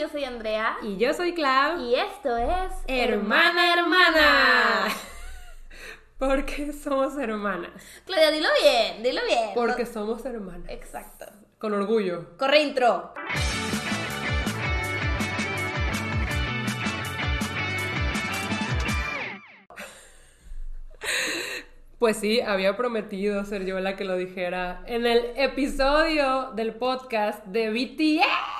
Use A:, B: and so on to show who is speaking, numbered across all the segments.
A: yo soy Andrea.
B: Y yo soy Clau.
A: Y esto es
B: Hermana Hermana. Porque somos hermanas.
A: Claudia, dilo bien, dilo bien.
B: Porque somos hermanas.
A: Exacto.
B: Con orgullo.
A: Corre intro.
B: Pues sí, había prometido ser yo la que lo dijera en el episodio del podcast de BTS.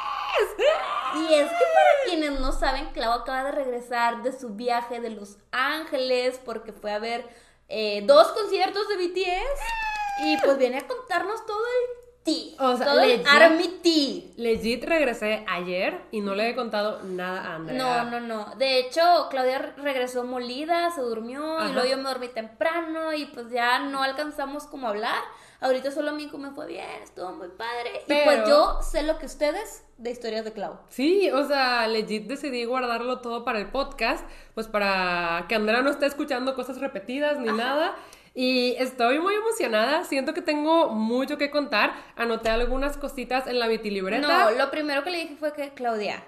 A: Y es que para quienes no saben, Clau acaba de regresar de su viaje de Los Ángeles porque fue a ver eh, dos conciertos de BTS y pues viene a contarnos todo el tea,
B: O sea,
A: todo el. Army tea.
B: Legit regresé ayer y no le he contado nada a Andrea.
A: No, no, no. De hecho, Claudia re- regresó molida, se durmió
B: Ajá.
A: y luego yo me dormí temprano y pues ya no alcanzamos como a hablar. Ahorita solo a mí me fue bien, estuvo muy padre. Y pues yo sé lo que ustedes de historias de Clau.
B: Sí, o sea, legit decidí guardarlo todo para el podcast, pues para que Andrea no esté escuchando cosas repetidas ni nada. Y estoy muy emocionada, siento que tengo mucho que contar. Anoté algunas cositas en la vitilibreta.
A: No, lo primero que le dije fue que, Claudia,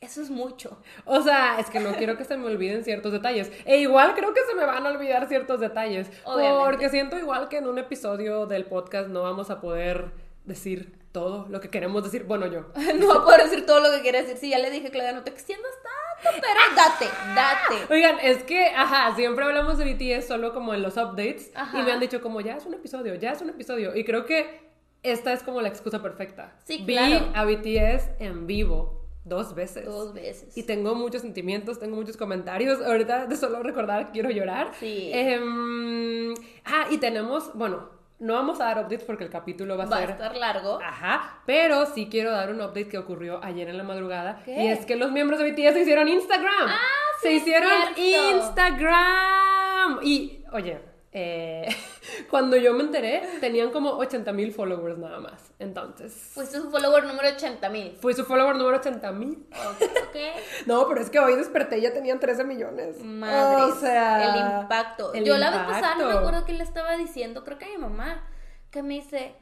A: eso es mucho.
B: O sea, es que no quiero que se me olviden ciertos detalles. E igual creo que se me van a olvidar ciertos detalles.
A: Obviamente.
B: Porque siento igual que en un episodio del podcast no vamos a poder decir todo lo que queremos decir. Bueno, yo.
A: No va a poder decir todo lo que quiere decir. Sí, ya le dije, Claudia, no te extiendas tanto, pero date, date.
B: Oigan, es que, ajá, siempre hablamos de BTS solo como en los updates
A: Ajá.
B: y me han dicho como ya es un episodio, ya es un episodio. Y creo que esta es como la excusa perfecta.
A: Sí,
B: Vi
A: claro.
B: a BTS en vivo dos veces.
A: Dos veces.
B: Y tengo muchos sentimientos, tengo muchos comentarios. Ahorita de solo recordar quiero llorar.
A: Sí.
B: Em, ah, y tenemos, bueno, no vamos a dar updates porque el capítulo va a
A: Va a
B: ser
A: estar largo.
B: Ajá, pero sí quiero dar un update que ocurrió ayer en la madrugada.
A: ¿Qué?
B: Y es que los miembros de BTS se hicieron Instagram.
A: Ah, sí,
B: se hicieron. Instagram. Y, oye, eh, cuando yo me enteré, tenían como 80 mil followers nada más. Entonces,
A: Fuiste su follower número 80 mil.
B: fui su follower número 80 mil.
A: Ok.
B: No, pero es que hoy desperté y ya tenían 13 millones.
A: Madre.
B: O sea,
A: el impacto.
B: el
A: Yo la vez pasada no me acuerdo qué le estaba diciendo, creo que a mi mamá, que me dice,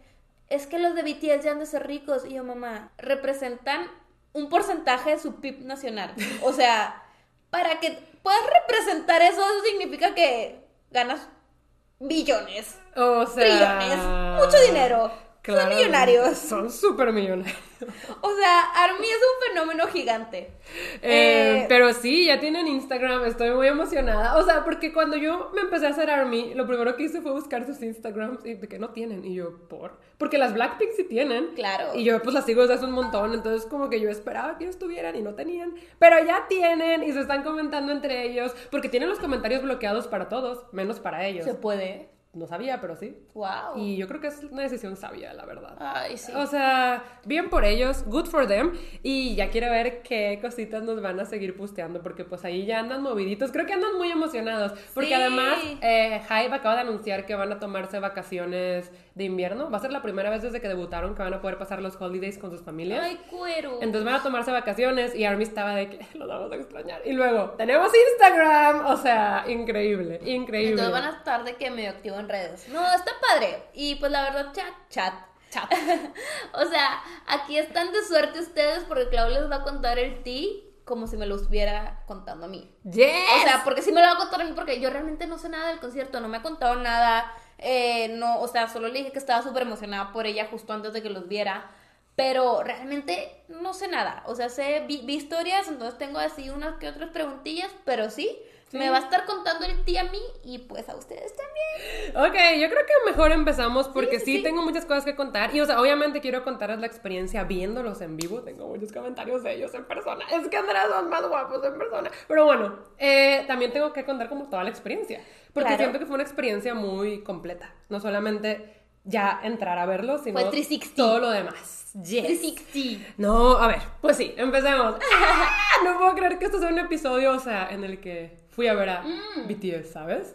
A: es que los de BTS ya han de ser ricos. Y yo, mamá, representan un porcentaje de su PIB nacional. O sea, para que puedas representar eso, eso significa que ganas billones,
B: O sea,
A: trillones, mucho dinero. Son millonarios.
B: Son súper millonarios.
A: O sea, Army es un fenómeno gigante.
B: Eh,
A: Eh,
B: pero sí, ya tienen Instagram, estoy muy emocionada. O sea, porque cuando yo me empecé a hacer ARMY, lo primero que hice fue buscar sus Instagrams y de que no tienen. Y yo, ¿por? Porque las Blackpink sí tienen.
A: Claro.
B: Y yo pues las sigo desde hace un montón, entonces como que yo esperaba que ellos tuvieran y no tenían. Pero ya tienen y se están comentando entre ellos, porque tienen los comentarios bloqueados para todos, menos para ellos.
A: Se puede.
B: No sabía, pero sí.
A: Wow.
B: Y yo creo que es una decisión sabia, la verdad.
A: Ay, sí.
B: O sea, bien por ellos, good for them. Y ya quiero ver qué cositas nos van a seguir posteando, porque pues ahí ya andan moviditos. Creo que andan muy emocionados, porque
A: Sí.
B: además eh, Hybe acaba de anunciar que van a tomarse vacaciones de invierno. Va a ser la primera vez desde que debutaron que van a poder pasar los holidays con sus familias.
A: Ay, cuero.
B: Entonces van a tomarse vacaciones y Army estaba de que los vamos a extrañar. Y luego, tenemos Instagram. O sea, increíble, increíble.
A: Entonces van a estar de que medio activo en redes. No, está padre. Y pues la verdad, chat, chat.
B: Chat.
A: o sea, aquí están de suerte ustedes porque Clau les va a contar el ti como si me lo estuviera contando a mí.
B: Yes.
A: O sea, porque sí me lo va a contar a mí porque yo realmente no sé nada del concierto, no me ha contado nada. eh, no, o sea, solo le dije que estaba súper emocionada por ella justo antes de que los viera. Pero realmente no sé nada. O sea, sé, vi, vi historias, entonces tengo así unas que otras preguntillas, pero sí,
B: Sí.
A: me va a estar contando el ti a mí y pues a ustedes también.
B: Ok, yo creo que mejor empezamos porque
A: Sí,
B: sí,
A: sí.
B: tengo muchas cosas que contar. Y, o sea, obviamente quiero contarles la experiencia viéndolos en vivo. Tengo muchos comentarios de ellos en persona. Es que Andrea son más guapos en persona. Pero bueno, eh, también tengo que contar como toda la experiencia. Porque
A: Claro.
B: siento que fue una experiencia muy completa. No solamente ya entrar a verlos, sino
A: Fue 360.
B: todo lo demás. Yes.
A: 360.
B: No, a ver, pues sí, empecemos. ¡Ah! No puedo creer que esto sea un episodio, o sea, en el que fui a ver a
A: Mm.
B: BTS, ¿sabes?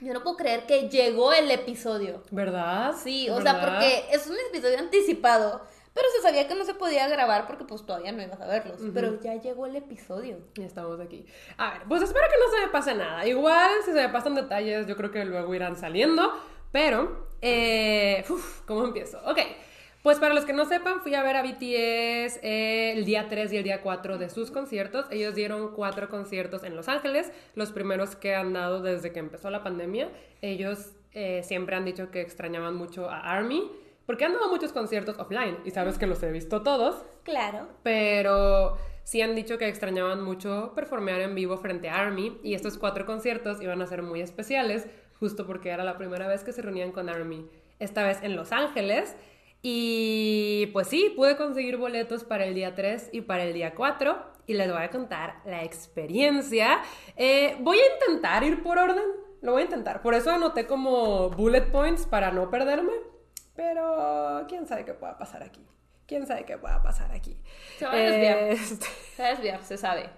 A: Yo no puedo creer que llegó el episodio.
B: ¿Verdad?
A: Sí, o sea,
B: ¿Verdad?
A: porque es un episodio anticipado. Pero se sabía que no se podía grabar porque pues todavía no ibas a verlos. Pero ya llegó el episodio.
B: Ya estamos aquí. A ver, pues espero que no se me pase nada. Igual, si se me pasan detalles, yo creo que luego irán saliendo. Pero, eh, uf, ¿cómo empiezo? Ok, Pues para los que no sepan, fui a ver a BTS eh, el día 3 y el día 4 de sus conciertos. Ellos dieron cuatro conciertos en Los Ángeles, los primeros que han dado desde que empezó la pandemia. Ellos eh, siempre han dicho que extrañaban mucho a ARMY, porque han dado muchos conciertos offline, y sabes que los he visto todos.
A: Claro.
B: Pero sí han dicho que extrañaban mucho performear en vivo frente a ARMY, y estos cuatro conciertos iban a ser muy especiales, justo porque era la primera vez que se reunían con ARMY. Esta vez en Los Ángeles. Y pues sí, pude conseguir boletos para el día 3 y para el día 4 y les voy a contar la experiencia. Eh, voy a intentar ir por orden, lo voy a intentar. Por eso anoté como bullet points para no perderme, pero quién sabe qué pueda pasar aquí. ¿Quién sabe qué pueda pasar aquí?
A: Se va a desviar.
B: Este-
A: Se va a desviar, se sabe.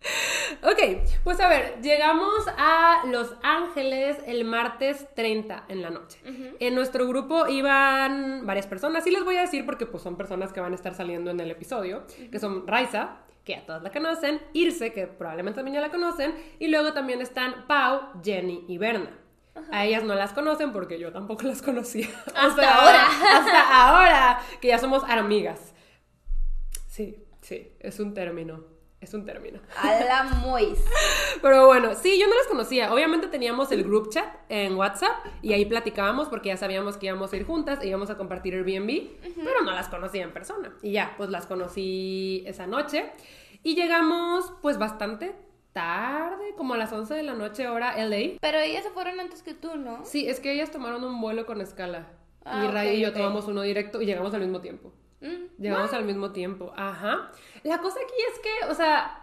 B: Ok, pues a ver, llegamos a Los Ángeles el martes 30 en la noche. En nuestro grupo iban varias personas, y les voy a decir porque pues son personas que van a estar saliendo en el episodio, que son Raiza, que a todas la conocen, Irse, que probablemente también ya la conocen, y luego también están Pau, Jenny y Berna. A ellas no las conocen porque yo tampoco las conocía. O
A: Hasta
B: sea,
A: ahora.
B: Hasta ahora, que ya somos amigas. Sí, sí, es un término. Es un término.
A: A la Mois.
B: Pero bueno, sí, yo no las conocía. Obviamente teníamos el group chat en WhatsApp y ahí platicábamos porque ya sabíamos que íbamos a ir juntas e íbamos a compartir Airbnb, pero no las conocía en persona. Y ya, pues las conocí esa noche y llegamos pues bastante tarde, como a las 11 de la noche hora LA.
A: Pero ellas se fueron antes que tú, ¿no?
B: Sí, es que ellas tomaron un vuelo con escala.
A: Ah,
B: y Ray
A: ok,
B: y yo tomamos uno directo y llegamos al mismo tiempo.
A: Mm,
B: Llegamos al mismo tiempo, ajá. La cosa aquí es que, o sea,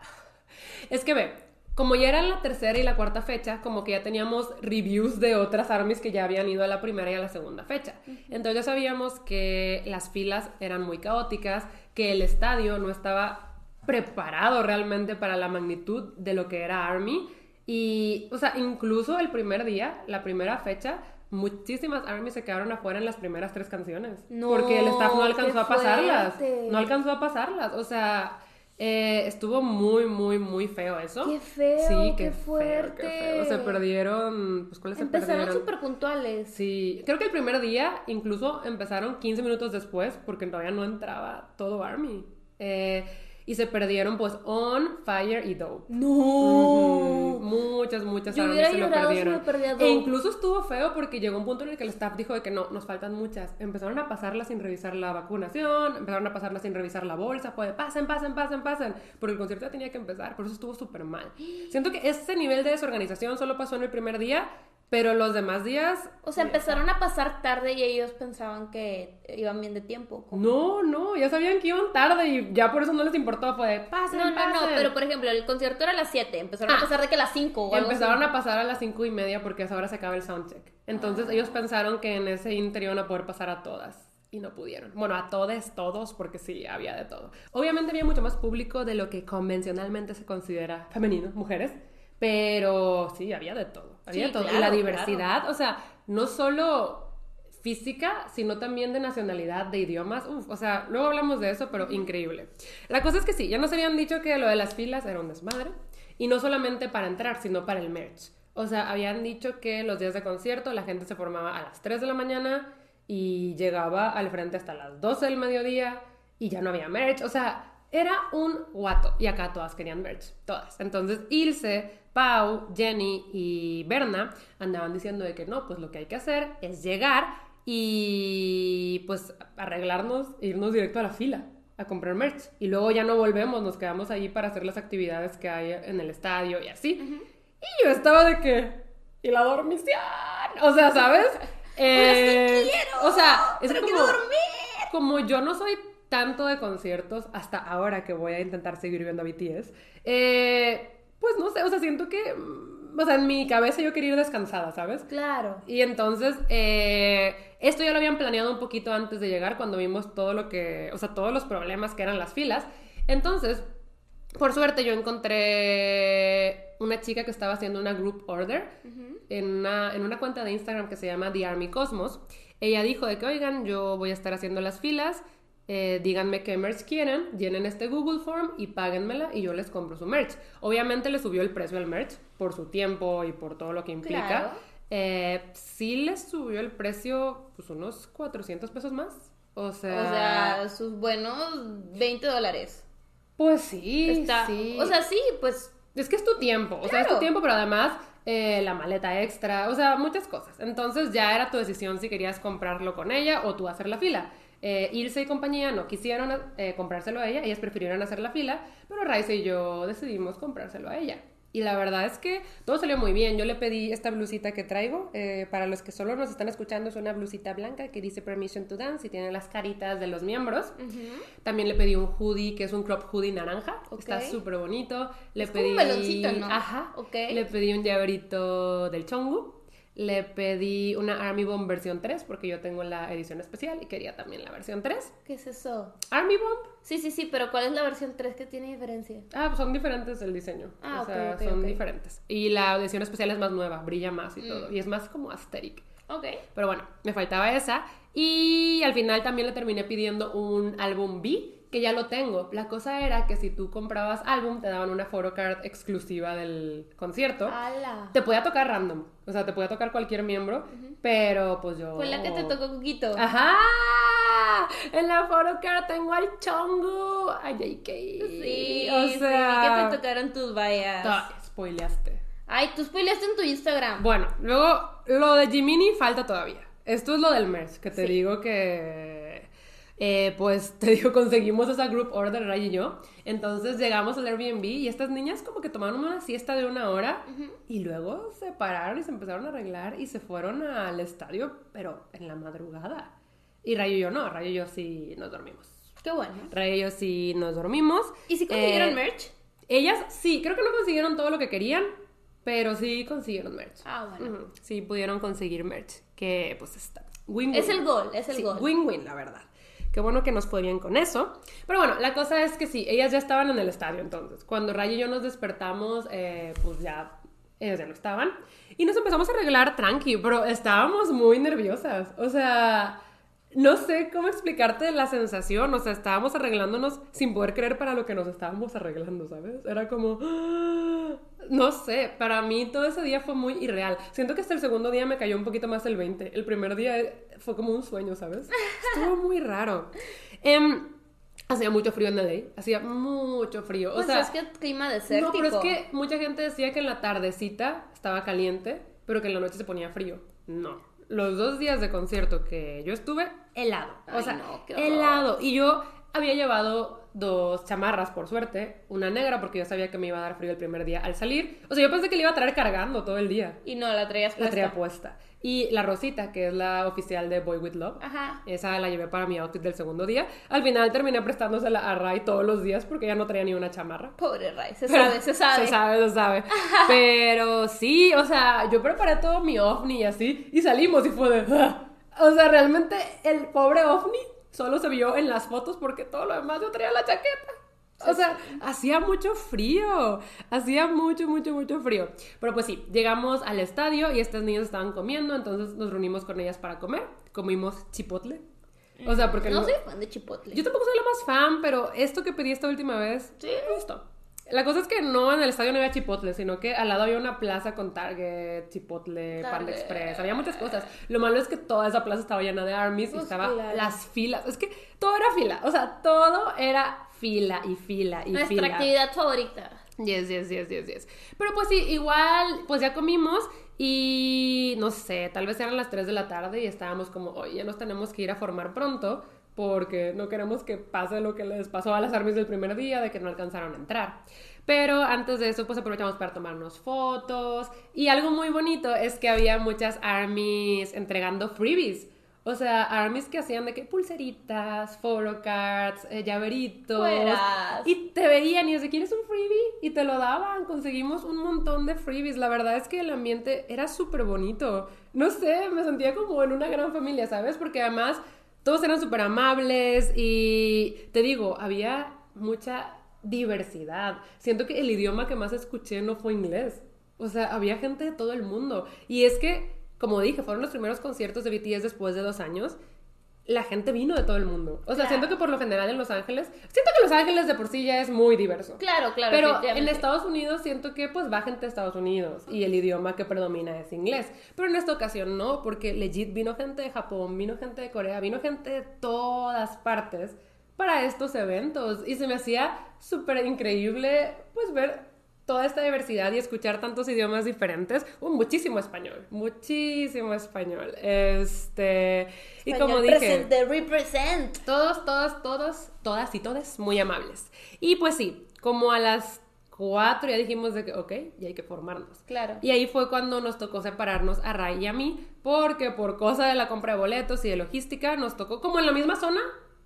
B: es que ve, como ya era la tercera y la cuarta fecha, como que ya teníamos reviews de otras armies que ya habían ido a la primera y a la segunda fecha. Entonces ya sabíamos que las filas eran muy caóticas, que el estadio no estaba preparado realmente para la magnitud de lo que era Army. Y, o sea, incluso el primer día, la primera fecha, muchísimas armies se quedaron afuera en las primeras tres canciones.
A: No,
B: porque el staff no alcanzó a pasarlas.
A: fuerte.
B: No alcanzó a pasarlas. O sea, eh, estuvo muy, muy, muy feo eso.
A: Qué feo,
B: Sí,
A: qué
B: qué feo, qué feo. Se
A: fuerte.
B: perdieron. Pues, ¿cuáles
A: Empezaron súper puntuales.
B: Sí, creo que el primer día incluso empezaron 15 minutos después porque todavía no entraba todo Army. Eh, y se perdieron pues On, Fire y Dope. Ujú. Muchas, muchas
A: Yo hubiera
B: se lo
A: si
B: perdieron.
A: perdía
B: E incluso estuvo feo porque llegó un punto en el que el staff dijo de que no, nos faltan muchas. Empezaron a pasarlas sin revisar la vacunación, empezaron a pasarlas sin revisar la bolsa, fue de pasen, pasen, pasen, pasen. Porque el concierto ya tenía que empezar, por eso estuvo súper mal. Siento que ese nivel de desorganización solo pasó en el primer día, pero los demás días...
A: O sea, empezaron a pasar tarde y ellos pensaban que iban bien de tiempo. ¿cómo?
B: No, no, ya sabían que iban tarde y ya por eso no les importó, fue de pasen,
A: No, no, no,
B: pasen".
A: pero por ejemplo, el concierto era a las 7, empezaron
B: Ah.
A: a pasar de que a las 5 o algo
B: Empezaron
A: así.
B: a pasar a las cinco y media porque a esa hora se acaba el soundcheck. Entonces
A: Ah.
B: ellos pensaron que en ese inter iban a poder pasar a todas. Y no pudieron. Bueno, a todos, todos, porque sí, había de todo. Obviamente había mucho más público de lo que convencionalmente se considera femenino, mujeres. Pero sí, había de todo. Había
A: Sí,
B: todo. y
A: claro,
B: la
A: claro.
B: diversidad, o sea, no solo física, sino también de nacionalidad, de idiomas. Uf, o sea, luego hablamos de eso, pero increíble. La cosa es que sí, ya nos habían dicho que lo de las filas era un desmadre. Y no solamente para entrar, sino para el merch. O sea, habían dicho que los días de concierto la gente se formaba a las 3 de la mañana y llegaba al frente hasta las 12 del mediodía y ya no había merch. O sea, era un guato. Y acá todas querían merch, todas. Entonces, Ilse, Pau, Jenny y Berna andaban diciendo de que no, pues lo que hay que hacer es llegar y pues arreglarnos e irnos directo a la fila a comprar merch. Y luego ya no volvemos, nos quedamos ahí para hacer las actividades que hay en el estadio y así. Y yo estaba de que... ¿Y la dormición? O sea, ¿sabes? Eh,
A: quiero,
B: o sea, es
A: pero
B: como,
A: dormir.
B: como yo no soy tanto de conciertos hasta ahora que voy a intentar seguir viendo a BTS, eh, pues no sé, o sea, siento que, mm, o sea, en mi cabeza yo quería ir descansada, ¿sabes?
A: Claro.
B: Y entonces, eh, esto ya lo habían planeado un poquito antes de llegar, cuando vimos todo lo que, o sea, todos los problemas que eran las filas. Entonces, por suerte yo encontré una chica que estaba haciendo una group order en, una, en una cuenta de Instagram que se llama The Army Cosmos. Ella dijo de que, oigan, yo voy a estar haciendo las filas, eh, díganme qué merch quieren, llenen este Google Form y páguenmela y yo les compro su merch. Obviamente le subió el precio al merch por su tiempo y por todo lo que implica.
A: Claro.
B: Eh, sí les subió el precio, pues unos 400 pesos más. O sea,
A: O sea, sus buenos 20 dólares.
B: pues sí,
A: Está-
B: sí.
A: O sea, sí, pues
B: Es que es tu tiempo, o sea, es tu tiempo, pero además eh, la maleta extra, o sea, muchas cosas. Entonces ya era tu decisión si querías comprarlo con ella o tú hacer la fila. Eh, Ilse y compañía no quisieron eh, comprárselo a ella, ellas prefirieron hacer la fila, pero Raiza y yo decidimos comprárselo a ella. Y la verdad es que todo salió muy bien. Yo le pedí esta blusita que traigo. eh, para los que solo nos están escuchando, es una blusita blanca que dice Permission to Dance y tiene las caritas de los miembros. También le pedí un hoodie que es un crop hoodie naranja.
A: Ok.
B: Está súper bonito. Le
A: Es como
B: pedí.
A: un meloncito, ¿no?
B: Ajá.
A: Ok.
B: Le pedí un llaverito del Chongu. Le pedí una Army Bomb versión 3 porque yo tengo la edición especial y quería también la versión 3.
A: ¿qué es eso?
B: Army Bomb.
A: Sí, sí, sí, pero ¿cuál es la versión 3 que tiene diferencia?
B: Ah, pues son diferentes el diseño.
A: Ah,
B: o sea, son diferentes. Y la edición especial es más nueva, brilla más y
A: Mm.
B: todo. Y es más como aesthetic.
A: Ok.
B: Pero bueno, me faltaba esa. Y al final también le terminé pidiendo un álbum B, que ya lo tengo. La cosa era que si tú comprabas álbum, te daban una photocard exclusiva del concierto.
A: ¡Hala!
B: Te podía tocar random, o sea, te podía tocar cualquier miembro, pero pues yo...
A: Fue la que te tocó Coquito.
B: ¡Ajá! En la photocard tengo al Chongu, a JK.
A: Sí,
B: o
A: sí,
B: sea...
A: vi que te tocaron tus vallas.
B: Ah, spoileaste.
A: Ay, tú spoileaste en tu Instagram.
B: Bueno, luego lo de Jiminy falta todavía. Esto es lo del merch, que te
A: Sí.
B: digo que. Eh, pues te digo, conseguimos esa group order, Ray y yo. Entonces llegamos al Airbnb y estas niñas como que tomaron una siesta de una hora y luego se pararon y se empezaron a arreglar y se fueron al estadio, pero en la madrugada. Y Ray y yo no, Ray y yo sí nos dormimos.
A: Qué bueno.
B: Ray y yo sí nos dormimos.
A: ¿Y si consiguieron
B: Eh,
A: merch?
B: Ellas sí, creo que no consiguieron todo lo que querían, pero sí consiguieron merch.
A: Ah, bueno.
B: Sí, pudieron conseguir merch, que pues está. Win-win.
A: Es el gol, es el
B: Sí,
A: gol.
B: Win-win, la verdad. Qué bueno que nos fue bien con eso. Pero bueno, la cosa es que sí, ellas ya estaban en el estadio entonces. Cuando Ray y yo nos despertamos, eh, pues ya ellas ya no estaban. Y nos empezamos a arreglar tranqui, pero estábamos muy nerviosas. O sea, no sé cómo explicarte la sensación. O sea, estábamos arreglándonos sin poder creer para lo que nos estábamos arreglando, ¿sabes? Era como... ¡ah! No sé, para mí todo ese día fue muy irreal. Siento que hasta el segundo día me cayó un poquito más el 20. El primer día eh, fue como un sueño, ¿sabes? Estuvo muy raro. Em, hacía mucho frío en LA, hacía mucho frío. O
A: Pues
B: sea,
A: es que clima desértico.
B: no, pero es que mucha gente decía que en la tardecita estaba caliente, pero que en la noche se ponía frío. No. Los dos días de concierto que yo estuve, helado. O sea,
A: no,
B: helado. Y yo había llevado dos chamarras, por suerte. Una negra, porque yo sabía que me iba a dar frío el primer día al salir. O sea, yo pensé que le iba a traer cargando todo el día.
A: Y no, la traías
B: La
A: puesta.
B: traía puesta. Y la rosita, que es la oficial de Boy With Love.
A: Ajá.
B: Esa la llevé para mi outfit del segundo día. Al final terminé prestándosela a Ray todos los días porque ya no traía ni una chamarra.
A: Pobre Ray, se sabe, se sabe.
B: Se sabe, se sabe. Pero sí, o sea, yo preparé todo mi ovni y así, y salimos y fue de... "Ah". O sea, realmente el pobre ovni solo se vio en las fotos porque todo lo demás yo traía la chaqueta. O sea, hacía mucho frío, hacía mucho, mucho, mucho frío. Pero pues sí, llegamos al estadio y estas niñas estaban comiendo, entonces nos reunimos con ellas para comer. Comimos chipotle. O sea, porque
A: No
B: no,
A: soy fan de Chipotle.
B: yo tampoco soy la más fan, pero esto que pedí esta última vez, sí, me gustó. La cosa es que no en el estadio no había chipotle, sino que al lado había una plaza con Target, chipotle, Panda. Express, había muchas cosas. Lo malo es que toda esa plaza estaba llena de armies y
A: Pues
B: estaba
A: claro.
B: las filas. Es que todo era fila, o sea, todo era fila y fila y
A: Nuestra
B: fila.
A: actividad favorita.
B: Yes, yes, yes, yes, yes. Pero pues sí, igual, pues ya comimos y no sé, tal vez eran las 3 de la tarde y estábamos como, oye, ya nos tenemos que ir a formar pronto porque no queremos que pase lo que les pasó a las armies del primer día, de que no alcanzaron a entrar. Pero antes de eso, pues aprovechamos para tomarnos fotos y algo muy bonito es que había muchas armies entregando freebies. O sea, armies que hacían de que pulseritas, photocards, eh, llaveritos.
A: Fueras.
B: Y te veían y desde ¿quieres un freebie? Y te lo daban. Conseguimos un montón de freebies. La verdad es que el ambiente era súper bonito. No sé, me sentía como en una gran familia, ¿sabes? Porque además todos eran súper amables y te digo, había mucha diversidad. Siento que el idioma que más escuché no fue inglés. O sea, había gente de todo el mundo. Y es que, como dije, fueron los primeros conciertos de BTS después de dos años. La gente vino de todo el mundo. O sea,
A: Claro.
B: siento que por lo general en Los Ángeles, siento que Los Ángeles de por sí ya es muy diverso.
A: Claro, claro.
B: Pero en. Estados Unidos siento que pues va gente de Estados Unidos y el idioma que predomina es inglés. Pero en esta ocasión no, porque legit vino gente de Japón, vino gente de Corea, vino gente de todas partes para estos eventos. Y se me hacía súper increíble pues ver toda esta diversidad y escuchar tantos idiomas diferentes. Uh, muchísimo español, muchísimo español. Este, y como
A: Español
B: dije...
A: Presente, represent.
B: Todos, todos, todos, todas y todes muy amables. Y pues sí, como a las cuatro ya dijimos de que, ok, ya hay que formarnos.
A: Claro.
B: Y ahí fue cuando nos tocó separarnos a Ray y a mí, porque por cosa de la compra de boletos y de logística nos tocó como en la misma zona,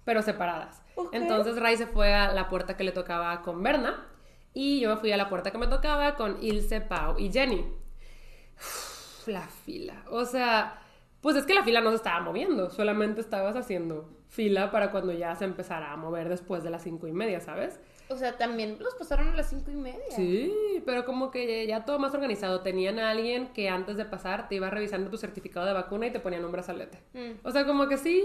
B: pero separadas. Entonces Ray se fue a la puerta que le tocaba con Berna y yo me fui a la puerta que me tocaba con Ilse, Pau y Jenny. La fila. O sea, pues es que la fila no se estaba moviendo, solamente estabas haciendo fila para cuando ya se empezara a mover después de las cinco y media, ¿sabes?
A: O sea, también los pasaron a las cinco y media.
B: Sí, pero como que ya todo más organizado. Tenían a alguien que antes de pasar te iba revisando tu certificado de vacuna y te ponían un brazalete.
A: Mm.
B: O sea, como que sí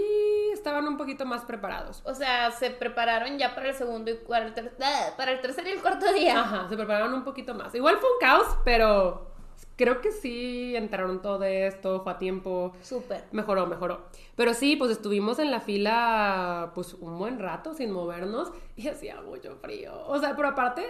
B: estaban un poquito más preparados.
A: O sea, se prepararon ya para el segundo y para el, ter- para el tercer y el cuarto día.
B: Ajá, se prepararon un poquito más. Igual fue un caos, pero creo que sí entraron todo esto, fue a tiempo.
A: Súper.
B: Mejoró, mejoró. Pero sí, pues estuvimos en la fila pues un buen rato sin movernos y hacía mucho frío. O sea, pero aparte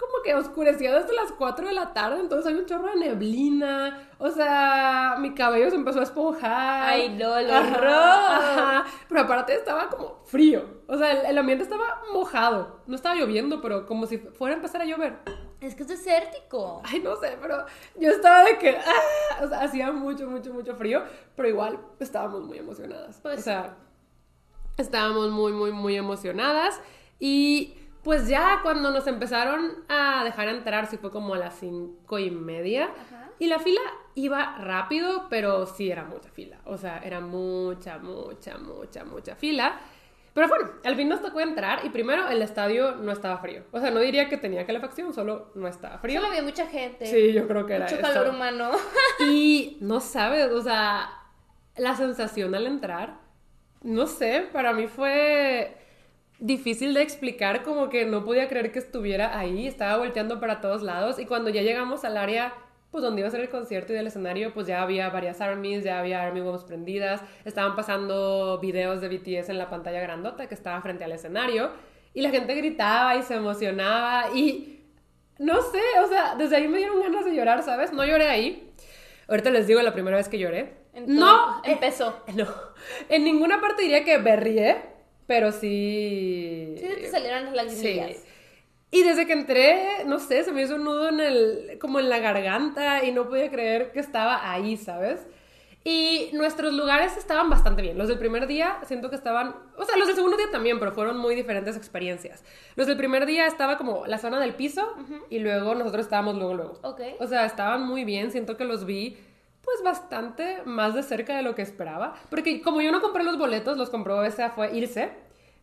B: como que oscureció desde las 4 de la tarde, entonces hay un chorro de neblina. O sea, mi cabello se empezó a esponjar.
A: Ay, no, el horror.
B: ajá. Pero aparte estaba como frío. O sea, el, el ambiente estaba mojado. No estaba lloviendo, pero como si fuera a empezar a llover.
A: Es que es desértico.
B: Ay, no sé, pero yo estaba de que, ah, o sea, hacía mucho, mucho, mucho frío, pero igual estábamos muy emocionadas.
A: Pues
B: o sea, estábamos muy, muy, muy emocionadas y pues ya cuando nos empezaron a dejar entrar, sí fue como a las cinco y media
A: Ajá.
B: y la fila iba rápido, pero sí era mucha fila, o sea, era mucha, mucha, mucha, mucha fila. Pero bueno, al fin nos tocó entrar y primero el estadio no estaba frío. O sea, no diría que tenía calefacción, solo no estaba frío.
A: Solo había mucha gente.
B: Sí, yo creo que era
A: Mucho
B: eso.
A: calor humano.
B: Y no sabes, o sea, la sensación al entrar, no sé, para mí fue difícil de explicar, como que no podía creer que estuviera ahí, estaba volteando para todos lados y cuando ya llegamos al área, pues donde iba a ser el concierto y del escenario, pues ya había varias armies, ya había army bombs prendidas, estaban pasando videos de BTS en la pantalla grandota que estaba frente al escenario y la gente gritaba y se emocionaba y no sé, o sea, desde ahí me dieron ganas de llorar, ¿sabes? No lloré ahí. Ahorita les digo la primera vez que lloré.
A: Entonces,
B: no, eh,
A: empezó.
B: no. En ninguna parte diría que berrié, pero sí.
A: Sí, te salieron las lagrimillas.
B: Sí. Y desde que entré, no sé, se me hizo un nudo en el, como en la garganta y no podía creer que estaba ahí, ¿sabes? Y nuestros lugares estaban bastante bien. Los del primer día siento que estaban, o sea, los del segundo día también, pero fueron muy diferentes experiencias. Los del primer día estaba como la zona del piso y luego nosotros estábamos luego, luego.
A: Ok.
B: O sea, estaban muy bien, siento que los vi pues bastante más de cerca de lo que esperaba. Porque como yo no compré los boletos, los compró esa fue Irse.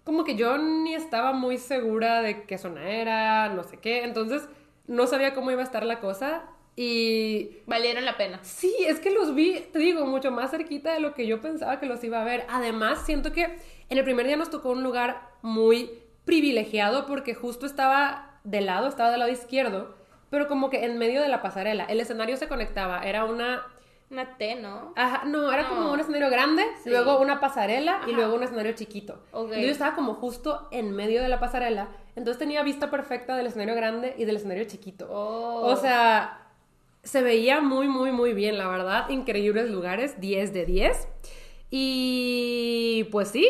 B: Como que yo ni estaba muy segura de qué zona era, no sé qué. Entonces no sabía cómo iba a estar la cosa. Y
A: Valieron la pena.
B: Sí, es que los vi, te digo, mucho más cerquita de lo que yo pensaba que los iba a ver. Además, siento que en el primer día nos tocó un lugar muy privilegiado porque justo estaba de lado, estaba del lado izquierdo, pero como que en medio de la pasarela. El escenario se conectaba, era una...
A: Una T, ¿no?
B: Ajá, no, era como
A: No.
B: un escenario grande,
A: Sí.
B: luego una pasarela y
A: Ajá.
B: luego un escenario chiquito.
A: Ok.
B: Y yo estaba como justo en medio de la pasarela, entonces tenía vista perfecta del escenario grande y del escenario chiquito.
A: Oh.
B: O sea, se veía muy, muy, muy bien, la verdad. Increíbles lugares, 10 de 10. Y pues sí,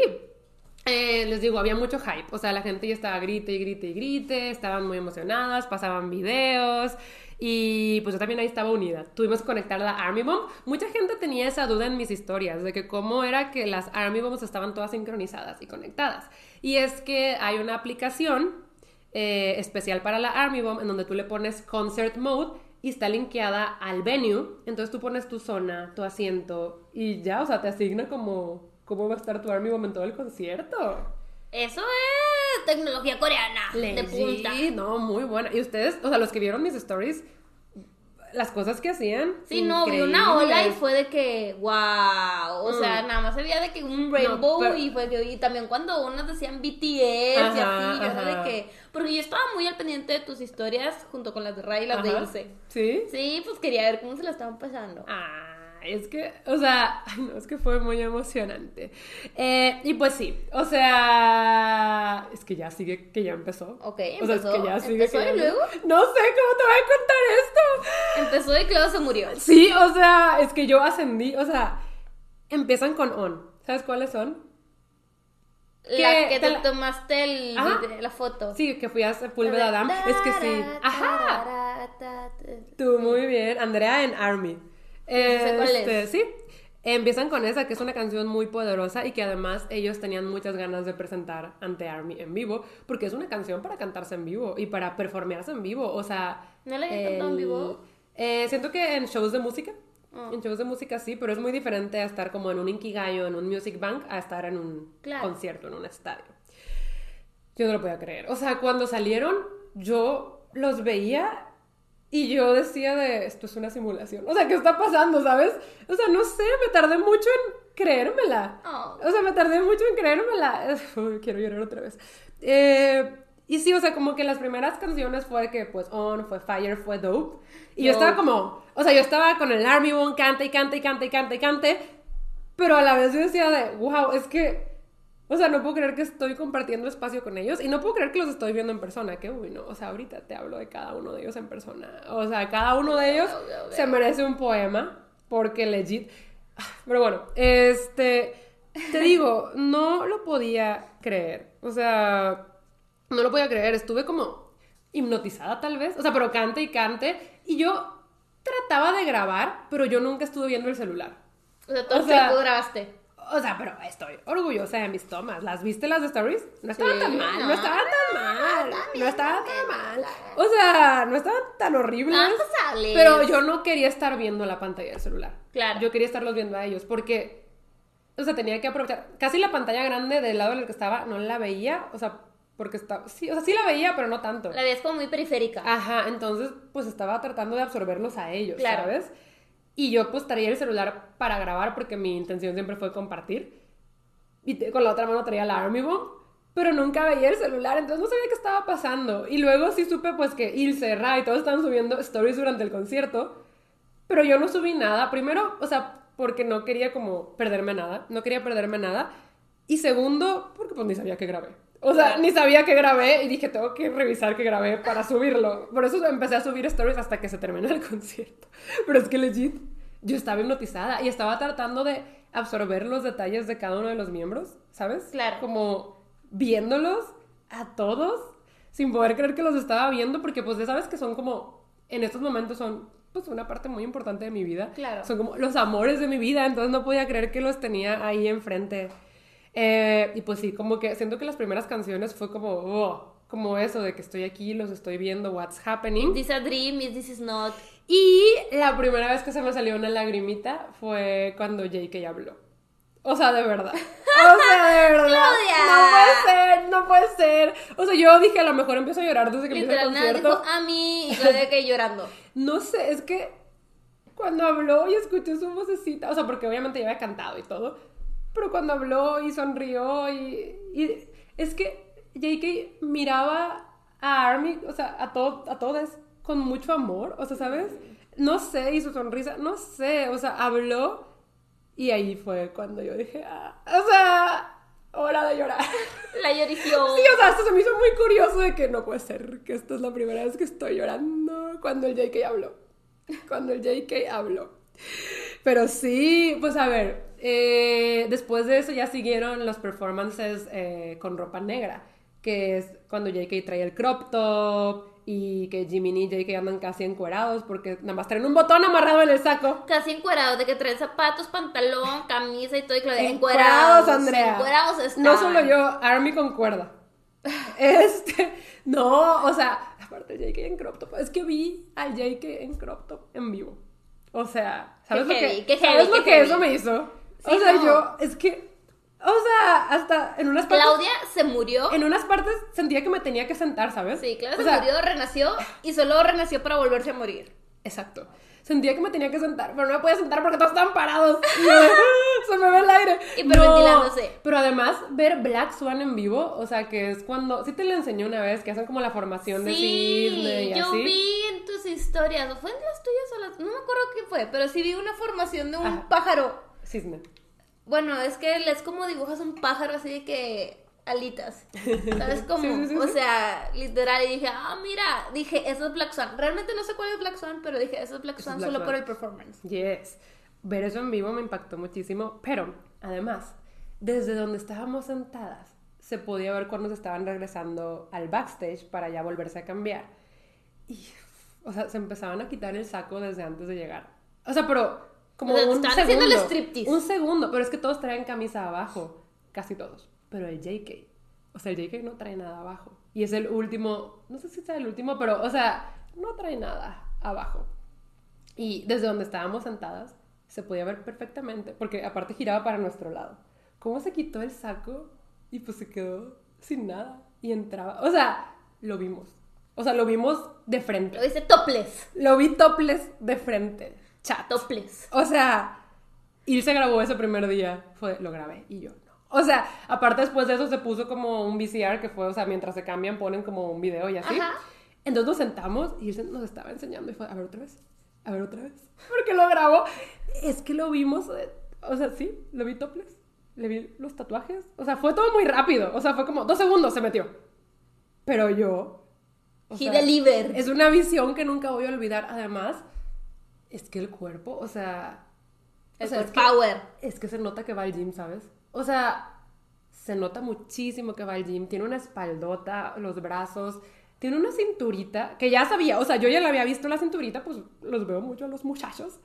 B: eh, les digo, había mucho hype. O sea, la gente ya estaba grite y grite y grite, estaban muy emocionadas, pasaban videos. Y pues yo también ahí estaba unida. Tuvimos que conectar la Army Bomb. Mucha gente tenía esa duda en mis historias de que cómo era que las Army Bombs estaban todas sincronizadas y conectadas. Y es que hay una aplicación eh, especial para la Army Bomb en donde tú le pones Concert Mode y está linkeada al venue. Entonces tú pones tu zona, tu asiento y ya, o sea, te asigna como cómo va a estar tu Army Bomb en todo el concierto.
A: Eso es tecnología coreana. De punta.
B: no, muy buena. Y ustedes, o sea, los que vieron mis stories, las cosas que hacían.
A: Sí, no, vi una ola y fue de que, wow, o sea,
B: Mm.
A: nada más veía de que un rainbow
B: pero-
A: y fue que, y también cuando unas decían BTS y así, yo
B: ajá.
A: de que, porque yo estaba muy al pendiente de tus historias junto con las de Ray y las de. Ilse.
B: ¿Sí?
A: Sí, pues quería ver cómo se la estaban pasando.
B: Ah, es que, o sea, no, es que fue muy emocionante. Eh, y pues sí, o sea, es que ya sigue, que ya empezó.
A: Ok,
B: O sea, es
A: empezó,
B: que ya sigue.
A: empezó
B: que ya-
A: y luego
B: No sé cómo te voy a contar esto.
A: empezó y luego se murió.
B: Sí, o sea, es que yo ascendí, o sea, empiezan con on. ¿Sabes cuáles son?
A: La
B: Que
A: que
B: te la-
A: tomaste el, la foto.
B: Sí, que fui a Sepúlveda Dam. Es que sí. Ajá. Tú, muy bien. Andrea en Army.
A: Sé cuál
B: Este,
A: es.
B: Sí. Empiezan con esa, que es una canción muy poderosa y que además ellos tenían muchas ganas de presentar ante Army en vivo, porque es una canción para cantarse en vivo y para performearse en vivo. O sea.
A: ¿No la había cantado en vivo?
B: eh, siento que en shows de música.
A: Ah.
B: En shows de música sí, pero es muy diferente a estar como en un Inkigayo, en un Music Bank, a estar en un
A: Claro.
B: concierto, en un estadio. Yo no lo podía creer. O sea, cuando salieron, yo los veía y yo decía de, esto es una simulación. O sea, ¿qué está pasando, sabes? O sea, no sé, me tardé mucho en creérmela.
A: Oh.
B: O sea, me tardé mucho en creérmela. Uy, quiero llorar otra vez. Eh, y sí, o sea, como que las primeras canciones fue que, pues, On, fue Fire, fue Dope. Y yo
A: Dope.
B: estaba como, o sea, yo estaba con el Army One, cante y cante y cante y cante y cante. Pero a la vez yo decía de, wow, es que, o sea, no puedo creer que estoy compartiendo espacio con ellos y no puedo creer que los estoy viendo en persona. Que, uy, no, o sea, ahorita te hablo de cada uno de ellos en persona. O sea, cada uno de ellos se merece un poema porque legit. Pero bueno, este, te digo, no lo podía creer. O sea, no lo podía creer. Estuve como hipnotizada tal vez. O sea, pero cante y cante. Y yo trataba de grabar, pero yo nunca estuve viendo el celular.
A: O sea, todo
B: O
A: el tiempo grabaste.
B: O sea, pero estoy orgullosa de mis tomas. ¿Las viste las de stories? No estaban
A: Sí,
B: tan mal, no,
A: no,
B: estaban tan mal.
A: también,
B: No estaban
A: también,
B: tan mal. O sea, no estaban tan horribles.
A: Pasables.
B: Pero yo no quería estar viendo la pantalla del celular.
A: Claro.
B: Yo quería estarlos viendo a ellos porque, o sea, tenía que aprovechar. Casi la pantalla grande del lado en el que estaba no la veía, o sea, porque estaba, sí, o sea, sí la veía, pero no tanto.
A: La veías como muy periférica.
B: Ajá, entonces pues estaba tratando de absorberlos a ellos,
A: Claro.
B: ¿sabes? Y yo pues traía el celular para grabar porque mi intención siempre fue compartir. Y te- con la otra mano traía la Army Bomb, pero nunca veía el celular, entonces no sabía qué estaba pasando. Y luego sí supe pues que Ilse, Ray, todos estaban subiendo stories durante el concierto, pero yo no subí nada. Primero, o sea, porque no quería como perderme nada, no quería perderme nada. Y segundo, porque pues ni sabía que grabé. O sea, ni sabía que grabé y dije, tengo que revisar que grabé para subirlo. Por eso empecé a subir stories hasta que se terminó el concierto. Pero es que legit, yo estaba hipnotizada y estaba tratando de absorber los detalles de cada uno de los miembros, ¿sabes?
A: Claro.
B: Como viéndolos a todos sin poder creer que los estaba viendo porque pues ya sabes que son como, en estos momentos son pues una parte muy importante de mi vida.
A: Claro.
B: Son como los amores de mi vida, entonces no podía creer que los tenía ahí enfrente. Eh, y pues sí, como que siento que las primeras canciones fue como, oh, como eso de que estoy aquí, los estoy viendo, what's happening.
A: This a dream, is this is not.
B: Y la primera vez que se me salió una lagrimita fue cuando JK habló. O sea, de verdad. O sea, de verdad.
A: ¡Claudia!
B: No puede ser, no puede ser. O sea, yo dije, a lo mejor empiezo a llorar desde que empieza el concierto.
A: dijo a mí y Claudia que llorando.
B: No sé, es que cuando habló y escuché su vocecita, o sea, porque obviamente ya había cantado y todo, pero cuando habló y sonrió y, y es que JK miraba a Army, o sea, a, todo, a todos con mucho amor, o sea, ¿sabes? No sé, y su sonrisa, no sé, o sea, habló y ahí fue cuando yo dije, ah, o sea, hora de llorar.
A: La llorició.
B: Sí, o sea, esto se me hizo muy curioso de que no puede ser que esta es la primera vez que estoy llorando cuando el JK habló. Cuando el JK habló. Pero sí, pues a ver, eh, después de eso ya siguieron los performances eh, con ropa negra, que es cuando JK trae el crop top y que Jimmy y JK andan casi encuerados porque nada más traen un botón amarrado en el saco.
A: Casi encuerados, de que traen zapatos, pantalón, camisa y todo. Y Claudia,
B: Encuerados,
A: encuerados.
B: Andrea.
A: Encuerados están.
B: No solo yo, Army con cuerda. Este, no, o sea, aparte JK en crop top. Es que vi al JK en crop top en vivo. O sea, ¿sabes
A: Qué
B: lo
A: heavy,
B: que,
A: qué
B: ¿sabes
A: heavy,
B: lo que
A: heavy.
B: eso me hizo?
A: Sí,
B: o sea,
A: no.
B: yo, es que, o sea, hasta en unas partes,
A: Claudia se murió.
B: en unas partes sentía que me tenía que sentar, ¿sabes?
A: Sí, Claudia
B: O
A: se
B: sea,
A: murió, renació y solo renació para volverse a morir.
B: Exacto. Sentía que me tenía que sentar, pero no me podía sentar porque todos estaban parados. De, se me ve el aire.
A: Hiperventilándose.
B: Pero además, ver Black Swan en vivo, o sea, que es cuando. Sí te lo enseñé una vez, que hacen como la formación de cisne y
A: yo
B: así.
A: vi en tus historias, ¿o fue en las tuyas o las.? No me acuerdo qué fue, pero sí vi una formación de un pájaro.
B: Cisne.
A: Bueno, es que es como dibujas un pájaro así de que alitas. ¿Sabes cómo?
B: Sí, sí, sí,
A: o sea, literal, y dije, ah, mira, dije, eso es Black Swan. Realmente no sé cuál es Black Swan, pero dije, eso es Black
B: Eso es
A: Swan
B: Black
A: solo
B: Swan.
A: por el performance.
B: Yes. Ver eso en vivo me impactó muchísimo, pero además, desde donde estábamos sentadas, se podía ver cuando se estaban regresando al backstage para ya volverse a cambiar. Y, o sea, se empezaban a quitar el saco desde antes de llegar. O sea, pero como
A: O sea,
B: un
A: estaban
B: segundo.
A: haciendo el striptease.
B: Un segundo, pero es que todos traen camisa abajo, casi todos. Pero el JK, o sea, el JK no trae nada abajo. Y es el último, no sé si sea el último, pero, o sea, no trae nada abajo. Y desde donde estábamos sentadas se podía ver perfectamente, porque aparte giraba para nuestro lado. ¿Cómo se quitó el saco y pues se quedó sin nada y entraba? O sea, lo vimos. O sea, lo vimos de
A: Lo
B: frente.
A: dice topless.
B: Lo vi topless de frente. Chat.
A: Topless.
B: O sea, y se grabó ese primer día. Fue, lo grabé y yo no. O sea, aparte después de eso se puso como un VCR que fue, o sea, mientras se cambian ponen como un video y así.
A: Ajá.
B: Entonces nos sentamos y él nos estaba enseñando y fue, a ver otra vez, a ver otra vez. Porque lo grabó. Es que lo vimos, o sea, sí, lo vi topless. Le vi los tatuajes. O sea, fue todo muy rápido. O sea, fue como dos segundos se metió. Pero yo.
A: He
B: sea,
A: delivered.
B: Es una visión que nunca voy a olvidar. Además, es que el cuerpo, o sea. o
A: El
B: sea, es que-
A: power.
B: es que se nota que va al gym, ¿sabes? O sea, se nota muchísimo que va al gym. Tiene una espaldota, los brazos, tiene una cinturita que ya sabía. O sea, yo ya la había visto la cinturita, pues los veo mucho a los muchachos.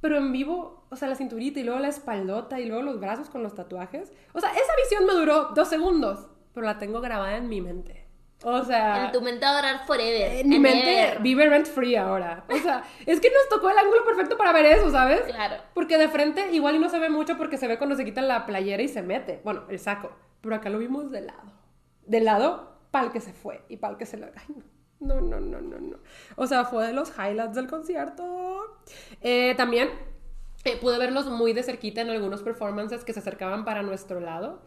B: Pero en vivo, o sea, la cinturita y luego la espaldota y luego los brazos con los tatuajes. O sea, esa visión me duró dos segundos, pero la tengo grabada en mi mente. O sea,
A: En tu mente va a durar forever.
B: en mi mente vive rent free ahora. O sea, es que nos tocó el ángulo perfecto para ver eso, ¿sabes?
A: Claro.
B: Porque de frente igual y no se ve mucho porque se ve cuando se quita la playera y se mete. Bueno, el saco. Pero acá lo vimos de lado. De lado para el que se fue y para el que se lo... Ay, no. No, no, no, no, no. O sea, fue de los highlights del concierto. Eh, también eh, pude verlos muy de cerquita en algunos performances que se acercaban para nuestro lado.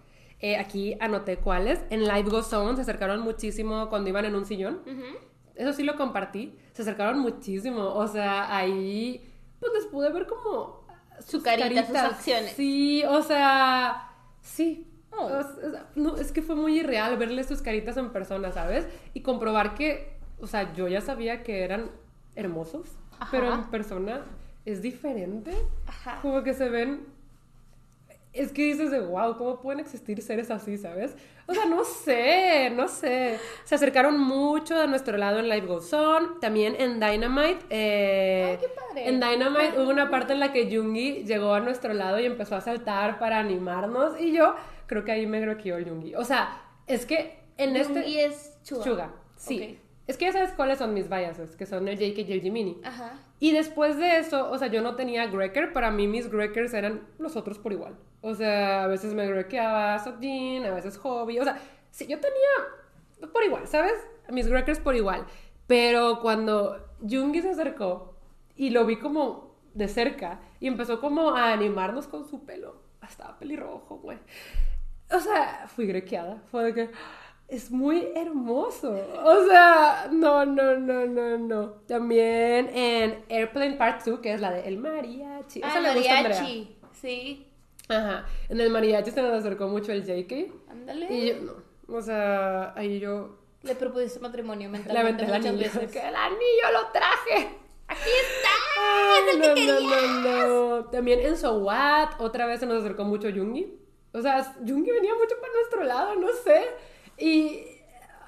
B: Eh, aquí anoté cuáles. En Live Go Zone se acercaron muchísimo cuando iban en un sillón.
A: Ujú.
B: Eso sí lo compartí. Se acercaron muchísimo. O sea, ahí pues les pude ver como
A: Su carita, sus acciones.
B: Sí, o sea, sí.
A: Oh.
B: O sea, no, es que fue muy irreal verles sus caritas en persona, ¿sabes? Y comprobar que, o sea, yo ya sabía que eran hermosos,
A: Ajá.
B: pero en persona es diferente.
A: Ajá.
B: Como que se ven es que dices de wow, ¿cómo pueden existir seres así, sabes? O sea, no sé, no sé. Se acercaron mucho a nuestro lado en Live Goes On, también en Dynamite. eh,
A: Ay, qué padre.
B: En Dynamite hubo una parte en la que Jungi llegó a nuestro lado y empezó a saltar para animarnos y yo creo que ahí me groqueó el Jungi. O sea, es que en este...
A: Y es chuga.
B: Suga, sí. Es que ya sabes cuáles son mis biases, que son el JK y el Jiminy.
A: Ajá.
B: Y después de eso, o sea, yo no tenía Greker, para mí mis Grekers eran los otros por igual. O sea, a veces me grekeaba Sokjin, a veces Hobby, o sea, sí, yo tenía por igual, ¿sabes? Mis Grekers por igual. Pero cuando Jungi se acercó y lo vi como de cerca y empezó como a animarnos con su pelo, estaba pelirrojo, güey. O sea, fui grequeada, fue de que es muy hermoso. O sea, no, no, no, no, no. También en Airplane Part 2, que es la de El Mariachi.
A: Ah,
B: Andrea.
A: mariachi. Sí.
B: Ajá. En el mariachi se nos acercó mucho el JK.
A: Ándale.
B: Y yo, no. O sea, ahí yo
A: Le propusiste matrimonio mentalmente
B: el
A: muchas
B: anillo.
A: veces.
B: Que el anillo lo traje.
A: ¡Aquí está!
B: Ay,
A: ¡Es el que
B: no, no, no, no. También en So What, otra vez se nos acercó mucho Jungi. O sea, Jungi venía mucho para nuestro lado, no sé. Y.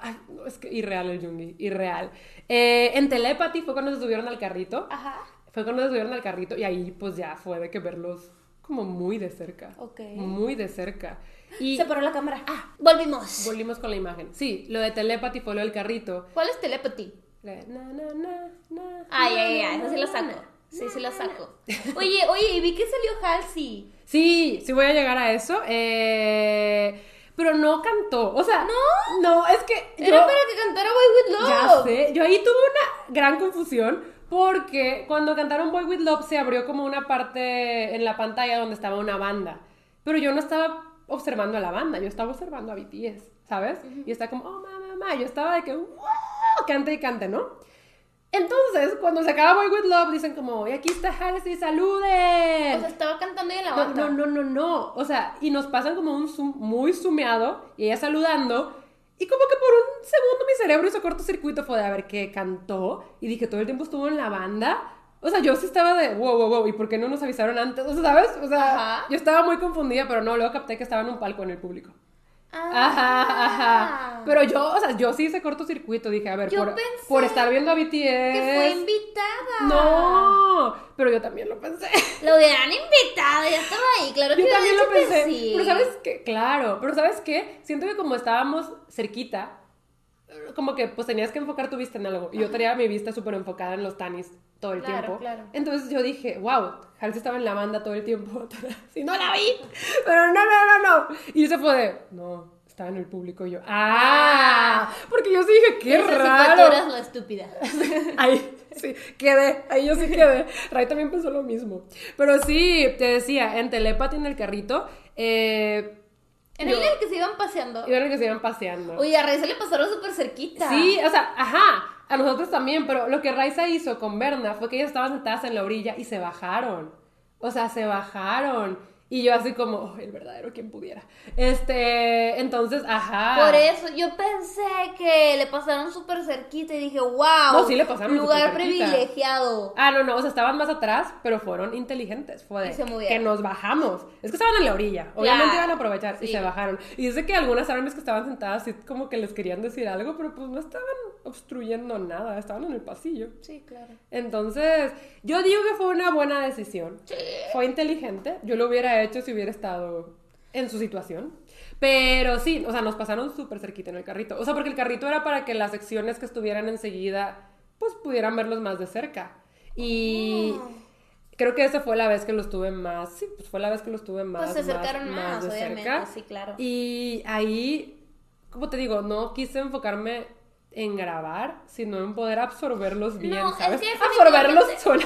B: ay, no, es que irreal el Jungi, irreal. Eh, en Telepathy fue cuando se subieron al carrito.
A: Ajá.
B: Fue cuando se subieron al carrito y ahí, pues ya fue de que verlos como muy de cerca.
A: Ok.
B: Muy de cerca. Y
A: Se paró la cámara. Ah, volvimos.
B: volvimos con la imagen. Sí, lo de Telepathy fue lo del carrito.
A: ¿Cuál es telepathy?
B: La na, na, na, na,
A: Ay, ay, ay, eso sí lo saco. Sí, sí lo saco. Oye, oye, y vi que salió Halsey.
B: Sí, sí voy a llegar a eso. eh, pero no cantó. O sea, no, no, es que.
A: Era
B: yo-
A: para que cantara Boy With Love.
B: Ya sé. Yo ahí tuve una gran confusión porque cuando cantaron Boy With Love se abrió como una parte en la pantalla donde estaba una banda. Pero yo no estaba observando a la banda, yo estaba observando a BTS, ¿sabes? Y está como, oh, mamá, mamá. Yo estaba de que, wow, cante y cante, ¿no? Entonces, cuando se acaba Boy With Love, dicen como, y aquí está Halsey, saluden.
A: O sea, estaba cantando y en la
B: No,
A: banda.
B: no, no, no, no. O sea, y nos pasan como un zoom muy sumeado y ella saludando. Y como que por un segundo mi cerebro hizo cortocircuito fue de a ver qué cantó. Y dije, todo el tiempo estuvo en la banda. O sea, yo sí estaba de wow, wow, wow. ¿Y por qué no nos avisaron antes? O sea, ¿sabes? O sea,
A: Ajá.
B: yo estaba muy confundida, pero no, luego capté que estaba en un palco en el público.
A: Ah.
B: Ajá, ajá. Pero yo, o sea, yo sí hice cortocircuito. Dije, a ver,
A: Yo
B: por,
A: pensé
B: por estar viendo a BTS.
A: Que fue invitada.
B: No, pero yo también lo pensé.
A: Lo hubieran invitado, ya estaba ahí, claro que
B: Yo también lo
A: que
B: pensé.
A: sí.
B: Pero sabes qué, claro, pero sabes qué, siento que como estábamos cerquita, como que pues tenías que enfocar tu vista en algo. Y yo tenía mi vista súper enfocada en los tanis todo el
A: Claro,
B: tiempo.
A: claro.
B: Entonces yo dije, wow, Halsey estaba en la banda todo el tiempo. Si no la vi. Pero no, no, no, no. Y se fue de, no, estaba en el público. Y yo, ah, porque yo sí dije, qué
A: Esa
B: raro.
A: eras la estúpida.
B: Ahí, sí, quedé, ahí yo sí quedé. Ray también pensó lo mismo. Pero sí, te decía, en Telepathy en el carrito, eh,
A: En el que se iban paseando.
B: iban a que se iban paseando.
A: Oye, a se le pasaron súper cerquita.
B: Sí, o sea, ajá, a nosotros también, pero lo que Raiza hizo con Berna fue que ellas estaban sentadas en la orilla y se bajaron. O sea, se bajaron. Y yo así como, oh, el verdadero quien pudiera. Este, entonces, ajá.
A: Por eso yo pensé que le pasaron súper cerquita y dije, wow.
B: No, sí le pasaron
A: Lugar privilegiado.
B: Ah, no, no, o sea, estaban más atrás, pero fueron inteligentes. Fue de
A: Y se movieron.
B: que nos bajamos. Es que estaban en la orilla. Obviamente
A: Claro,
B: iban a aprovechar y
A: sí.
B: se bajaron. Y dice que algunas árboles que estaban sentadas así como que les querían decir algo, pero pues no estaban obstruyendo nada, estaban en el pasillo.
A: Sí, claro.
B: Entonces, yo digo que fue una buena decisión. Fue inteligente. Yo lo hubiera hecho si hubiera estado en su situación. Pero sí, o sea, nos pasaron súper cerquita en el carrito. O sea, porque el carrito era para que las secciones que estuvieran enseguida, pues pudieran verlos más de cerca. Y
A: Oh.
B: creo que esa fue la vez que los tuve más. Sí, pues fue la vez que los tuve más.
A: Pues se acercaron más,
B: de
A: obviamente,
B: cerca.
A: sí, claro.
B: Y ahí, como te digo, no quise enfocarme en grabar, sino en poder absorberlos bien,
A: No, es
B: ¿sabes?
A: que
B: absorberlos suena.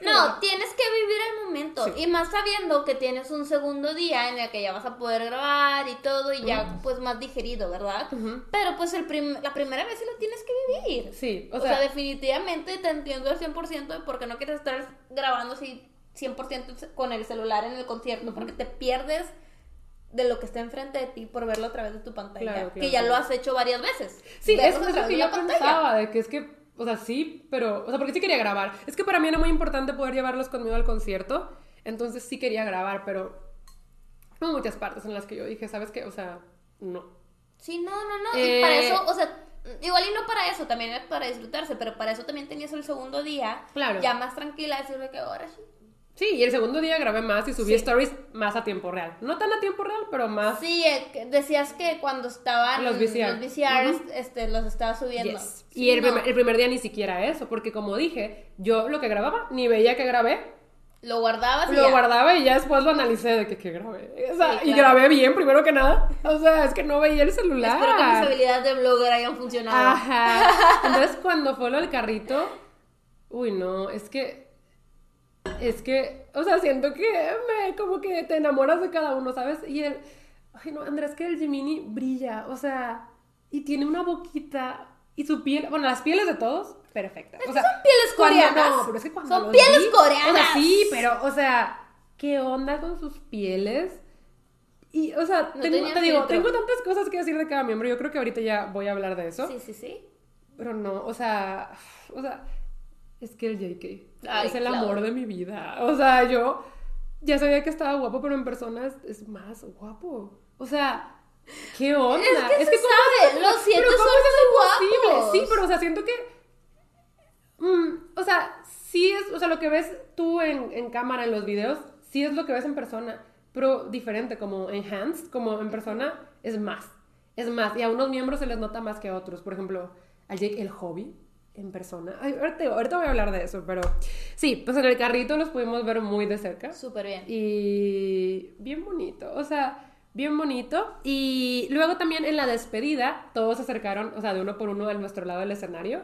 A: No, tienes que vivir el momento.
B: Sí.
A: Y más sabiendo que tienes un segundo día en el que ya vas a poder grabar y todo y ya pues más digerido, ¿verdad? Pero pues el prim- la primera vez sí lo tienes que vivir.
B: Sí,
A: O, sea, definitivamente te entiendo al 100% de por qué no quieres estar grabando así 100% con el celular en el concierto porque te pierdes de lo que está enfrente de ti por verlo a través de tu pantalla,
B: Claro,
A: que
B: claro,
A: ya
B: claro.
A: lo has hecho varias veces.
B: Sí, eso es lo que yo
A: pantalla.
B: pensaba, de que es que, o sea, sí, pero, o sea, porque sí quería grabar. Es que para mí era muy importante poder llevarlos conmigo al concierto, entonces sí quería grabar, pero hubo muchas partes en las que yo dije, ¿sabes qué? O sea, no.
A: Sí, no, no, no.
B: Eh,
A: Y para eso, o sea, igual y no para eso, también es para disfrutarse, pero para eso también tenías el segundo día,
B: Claro.
A: ya más tranquila, decirle que ahora sí.
B: Sí, y el segundo día grabé más y subí
A: Sí.
B: stories más a tiempo real. No tan a tiempo real, pero más.
A: Sí, eh, decías que cuando estaban
B: Los VCR.
A: los VCRs, este, los estaba subiendo.
B: Yes.
A: Sí,
B: Y el,
A: no,
B: primer, el primer día ni siquiera eso, porque como dije, yo lo que grababa, ni veía que grabé,
A: Lo guardabas y
B: lo
A: ya.
B: guardaba y ya después lo analicé de que, que grabé. O sea,
A: Sí,
B: Y grabé bien, primero que nada. O sea, es que no veía el celular.
A: Espero que mis habilidades de blogger hayan funcionado.
B: Ajá. Entonces, cuando fue lo del carrito, uy, no, es que. Es que, o sea, siento que me, como que te enamoras de cada uno, ¿sabes? Y el. Ay, no, Andrés, que el Jiminy brilla, o sea, y tiene una boquita, y su piel, bueno, las pieles de todos, perfectas. O sea,
A: son pieles
B: cuando-
A: coreanas.
B: No, pero es que cuando
A: Son pieles
B: vi,
A: coreanas.
B: O sea, sí, pero, o sea, ¿qué onda con sus pieles? Y, o sea,
A: No
B: tengo, te digo, tengo tantas cosas que decir de cada miembro. Yo creo que ahorita ya voy a hablar de eso.
A: Sí, sí, sí.
B: Pero no, o sea, o sea, es que el JK
A: Ay,
B: es el
A: claro.
B: amor de mi vida. O sea, yo ya sabía que estaba guapo, pero en persona es, es más guapo. O sea, ¿qué onda?
A: Es que se
B: ¿cómo
A: sabe,
B: es-
A: los siete
B: pero ¿cómo
A: son
B: es
A: muy guapos.
B: Sí, pero o sea, siento que mm, o sea, sí es, o sea, lo que ves tú en, en cámara, en los videos, sí es lo que ves en persona, pero diferente, como enhanced, como en persona, es más. Es más, y a unos miembros se les nota más que a otros. Por ejemplo, a Jake el hobby en persona. Ay, ahorita, ahorita voy a hablar de eso, pero sí, pues en el carrito los pudimos ver muy de cerca.
A: Súper bien.
B: Y bien bonito, o sea, bien bonito. Y luego también en la despedida, todos se acercaron, o sea, de uno por uno a nuestro lado del escenario.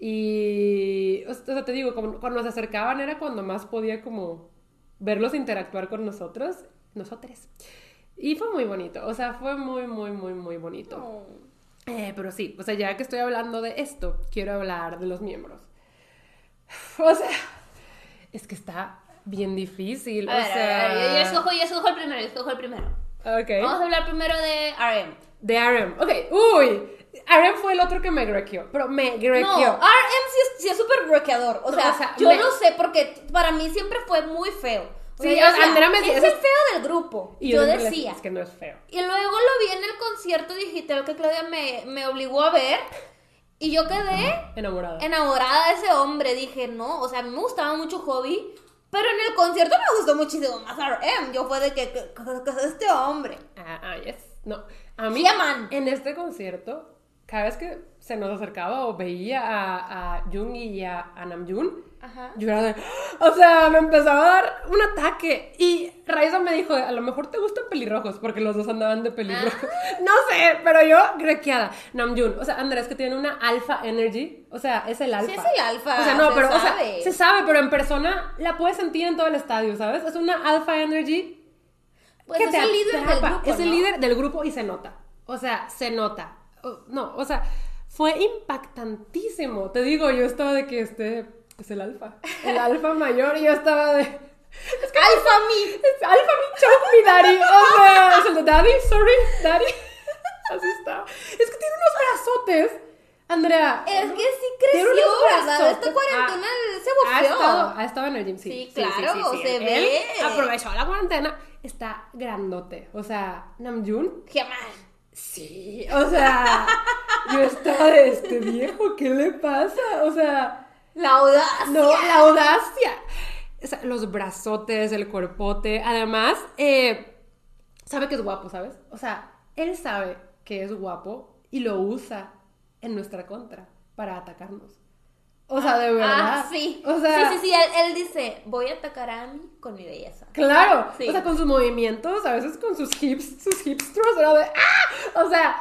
B: Y, o sea, te digo, como- cuando nos acercaban era cuando más podía como verlos interactuar con nosotros, nosotros. Y fue muy bonito, o sea, fue muy, muy, muy, muy bonito.
A: Oh.
B: Eh, pero sí, o sea, ya que estoy hablando de esto, quiero hablar de los miembros. O sea, es que está bien difícil.
A: A
B: o
A: ver, a
B: sea,
A: ver, yo, yo escojo, yo escojo el primero, yo escojo el primero.
B: Ok.
A: Vamos a hablar primero de RM.
B: De RM. Ok, uy. RM fue el otro que me grequeó, pero me grequeó.
A: No, RM sí es, sí es súper bloqueador. O
B: No,
A: sea,
B: o sea,
A: yo
B: me-
A: lo sé porque para mí siempre fue muy feo. O
B: Sí,
A: sea, yo decía,
B: Andrea me decía,
A: es
B: "Ese
A: el
B: es-
A: feo del grupo.
B: Y
A: yo decía.
B: Es que no es feo.
A: Y luego lo vi en el concierto digital que Claudia me, me obligó a ver. Y yo quedé
B: Enamorada.
A: enamorada de ese hombre. Dije, no, o sea, a mí me gustaba mucho Hobby. Pero en el concierto me gustó muchísimo más RM. Yo fue de que, que, que- que es este hombre.
B: Ah, ah, yes. No. A mí,
A: man.
B: en este concierto, cada vez que se nos acercaba o veía a, a Jung y a, a Namjoon,
A: Ajá.
B: yo era de. O sea, me empezaba a dar un ataque. Y Raiza me dijo: A lo mejor te gustan pelirrojos, porque los dos andaban de pelirrojos. No sé, pero yo, grequeada. Namjoon, o sea, Andrés que tiene una alfa energy. O sea, es el alfa.
A: es el alfa,
B: O sea, no,
A: se
B: pero, o sea,
A: sabe.
B: se sabe, pero en persona la puedes sentir en todo el estadio, ¿sabes? Es una alfa energy
A: Pues
B: que
A: es
B: te
A: el líder del
B: atrapa.
A: grupo.
B: Es el
A: ¿no?
B: líder del grupo y se nota. O sea, se nota. O- No, o sea, fue impactantísimo. Te digo, yo estaba de que este es el alfa. El alfa mayor y yo estaba de...
A: Alfa mi.
B: Es alfa mi me daddy. O sea, es el de daddy, sorry, daddy. Así está. Es que tiene unos brazotes. Andrea.
A: Es que sí creció, ¿verdad? Esta cuarentena
B: Ah,
A: se
B: ha
A: boxeó.
B: estado, ha estado en el gym, sí.
A: Sí, claro, se
B: Él
A: ve.
B: aprovechó la cuarentena. Está grandote. O sea, Namjoon.
A: Jamás.
B: Sí. O sea, yo estaba de este viejo. ¿Qué le pasa? O sea,
A: La audacia.
B: no, la audacia. O sea, los brazotes, el cuerpote. Además, eh, sabe que es guapo, ¿sabes? O sea, él sabe que es guapo y lo usa en nuestra contra para atacarnos. O sea, de verdad.
A: Ah, sí.
B: O sea,
A: sí, sí, sí. Él, él dice, voy a atacar a mí con mi belleza.
B: Claro,
A: Sí.
B: o sea, con sus movimientos, a veces con sus hips, sus hips thrust, era de ¡ah! O sea,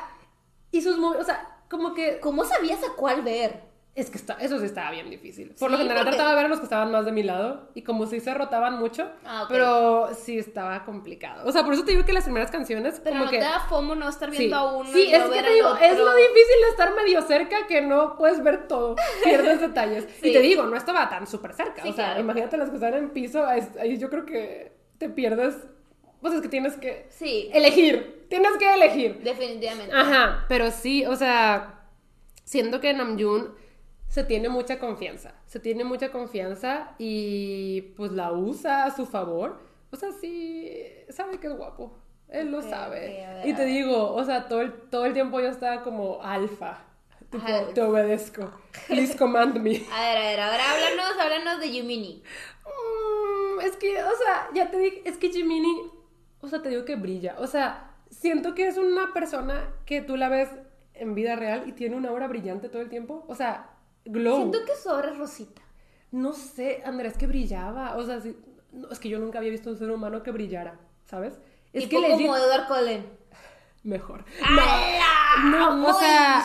B: y sus mo- o sea, como que
A: ¿Cómo sabías a cuál ver?
B: Es que está, eso sí estaba bien difícil. Por lo
A: Sí,
B: general
A: porque-
B: trataba de ver a los que estaban más de mi lado y como si se rotaban mucho,
A: Ah,
B: pero sí estaba complicado. O sea, por eso te digo que las primeras canciones
A: Pero
B: como
A: no
B: que
A: te da fomo no estar
B: Sí,
A: viendo a uno
B: sí
A: y
B: es
A: no
B: que te es lo difícil de estar medio cerca que no puedes ver todo, pierdes detalles.
A: Sí.
B: Y te digo, no estaba tan súper cerca,
A: Sí,
B: o sea,
A: claro.
B: imagínate las que están en piso, ahí ahí yo creo que te pierdes, pues es que tienes que
A: Sí,
B: elegir, tienes que elegir.
A: definitivamente.
B: Ajá, pero sí, o sea, siento que Namjoon se tiene mucha confianza, se tiene mucha confianza y pues la usa a su favor. O sea, sí, sabe que es guapo, él lo sabe.
A: ver,
B: y te digo, o sea, todo el, todo el tiempo yo estaba como alfa, tipo,
A: Ajá.
B: te obedezco, please command me.
A: A ver, a ver, ahora háblanos, háblanos de Yumini.
B: Mm, es que, o sea, ya te dije, es que Jiminy, o sea, te digo que brilla. O sea, siento que es una persona que tú la ves en vida real y tiene una aura brillante todo el tiempo. O sea, glow.
A: Siento que su obra es rosita.
B: No sé, Andrés, que brillaba. O sea, no, es que yo nunca había visto un ser humano que brillara, ¿sabes? Es
A: tipo
B: que
A: como Edward Cullen.
B: mejor.
A: ¡Hala!
B: No, o sea,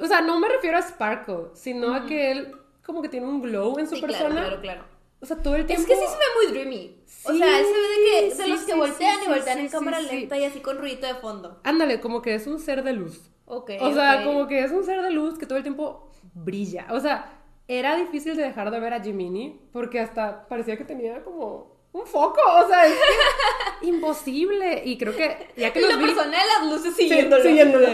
B: o sea, no me refiero a Sparkle, sino a que él como que tiene un glow en su
A: Sí, claro,
B: persona.
A: claro, claro.
B: O sea, todo el tiempo.
A: Es que sí se ve muy dreamy. o
B: Sí,
A: sea, él se ve de, que, de
B: sí,
A: los que voltean y voltean en cámara lenta y así con ruidito de fondo.
B: Ándale, como que es un ser de luz.
A: Ok.
B: O sea, como que es un ser de luz que todo el tiempo brilla. O sea, era difícil de dejar de ver a Jiminy porque hasta parecía que tenía como un foco. O sea, es que imposible. Y creo que ya que lo
A: la
B: vi.
A: persona de las luces
B: Sí,
A: siguiéndolo.
B: siguiéndolo.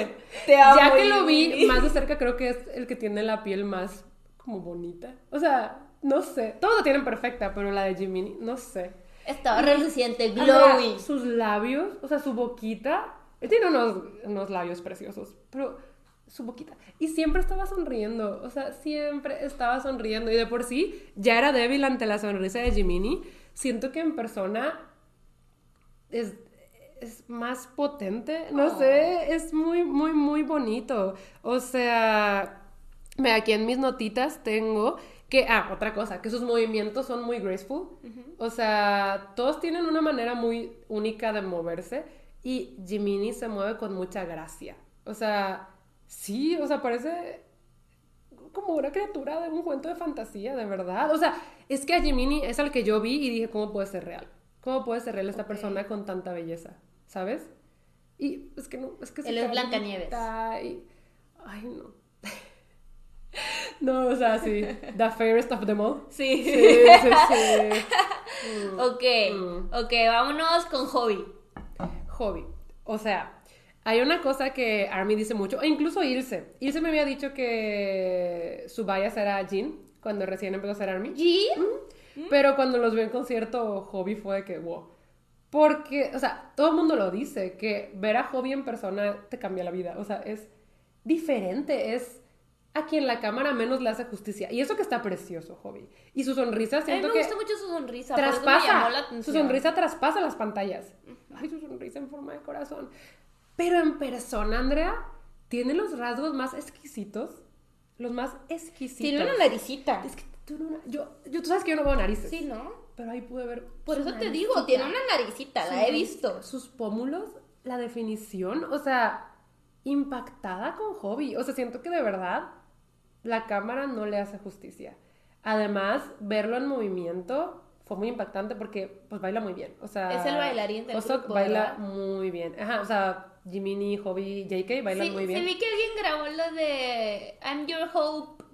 A: Te amo.
B: Ya que lo vi más de cerca, creo que es el que tiene la piel más como bonita. O sea, no sé. Todos la tienen perfecta, pero la de Jiminy, no sé.
A: Estaba reluciente, glowy.
B: sus labios, o sea, su boquita. Él tiene unos, unos labios preciosos, pero su boquita. Y siempre estaba sonriendo, o sea, siempre estaba sonriendo. Y de por sí ya era débil ante la sonrisa de Jiminy. Siento que en persona es, es más potente, no
A: Oh.
B: sé, es muy, muy, muy bonito. O sea, aquí en mis notitas tengo que, ah, otra cosa, que sus movimientos son muy graceful. O sea, todos tienen una manera muy única de moverse y Jiminy se mueve con mucha gracia. O sea, sí, o sea, parece como una criatura de un cuento de fantasía, de verdad. O sea, es que a Jiminy es al que yo vi y dije, ¿cómo puede ser real? ¿Cómo puede ser real esta persona con tanta belleza? ¿Sabes? Y es que no, es que
A: Él es Blancanieves.
B: y- Ay, no. No, o sea, sí. The fairest of them all.
A: Sí.
B: Sí, sí, sí. Mm.
A: Ok,
B: Mm.
A: ok, vámonos con hobby.
B: Hobby. O sea, hay una cosa que Army dice mucho, e incluso Ilse. Ilse me había dicho que su bias era Jean cuando recién empezó a ser Army.
A: Jean.
B: Pero cuando los veo en concierto, Hobby fue de que, wow. Porque, o sea, todo el mundo lo dice, que ver a Hobby en persona te cambia la vida. O sea, es diferente, es a quien la cámara menos le hace justicia. Y eso que está precioso, Hobby. Y su sonrisa,
A: A mí
B: siento
A: me gusta mucho su sonrisa. por eso me llamó la
B: traspasa.
A: atención.
B: Su sonrisa traspasa las pantallas. Ay, su sonrisa en forma de corazón. Pero en persona, Andrea, tiene los rasgos más exquisitos. Los más exquisitos.
A: Tiene una naricita.
B: Es que tú no... Yo, yo, tú sabes que yo no veo narices.
A: Sí, ¿no?
B: Pero ahí pude ver.
A: Por eso te digo, tiene una naricita, la he visto.
B: Sus pómulos, la definición, o sea, impactada con hobby. O sea, siento que de verdad la cámara no le hace justicia. Además, verlo en movimiento fue muy impactante porque pues baila muy bien. O sea,
A: Es el bailarín del grupo,
B: baila
A: ¿verdad?
B: muy bien. Ajá, o sea, Jiminy, Hobby, JK bailan
A: Sí,
B: muy bien.
A: sí vi que alguien grabó lo de I'm Your Hope.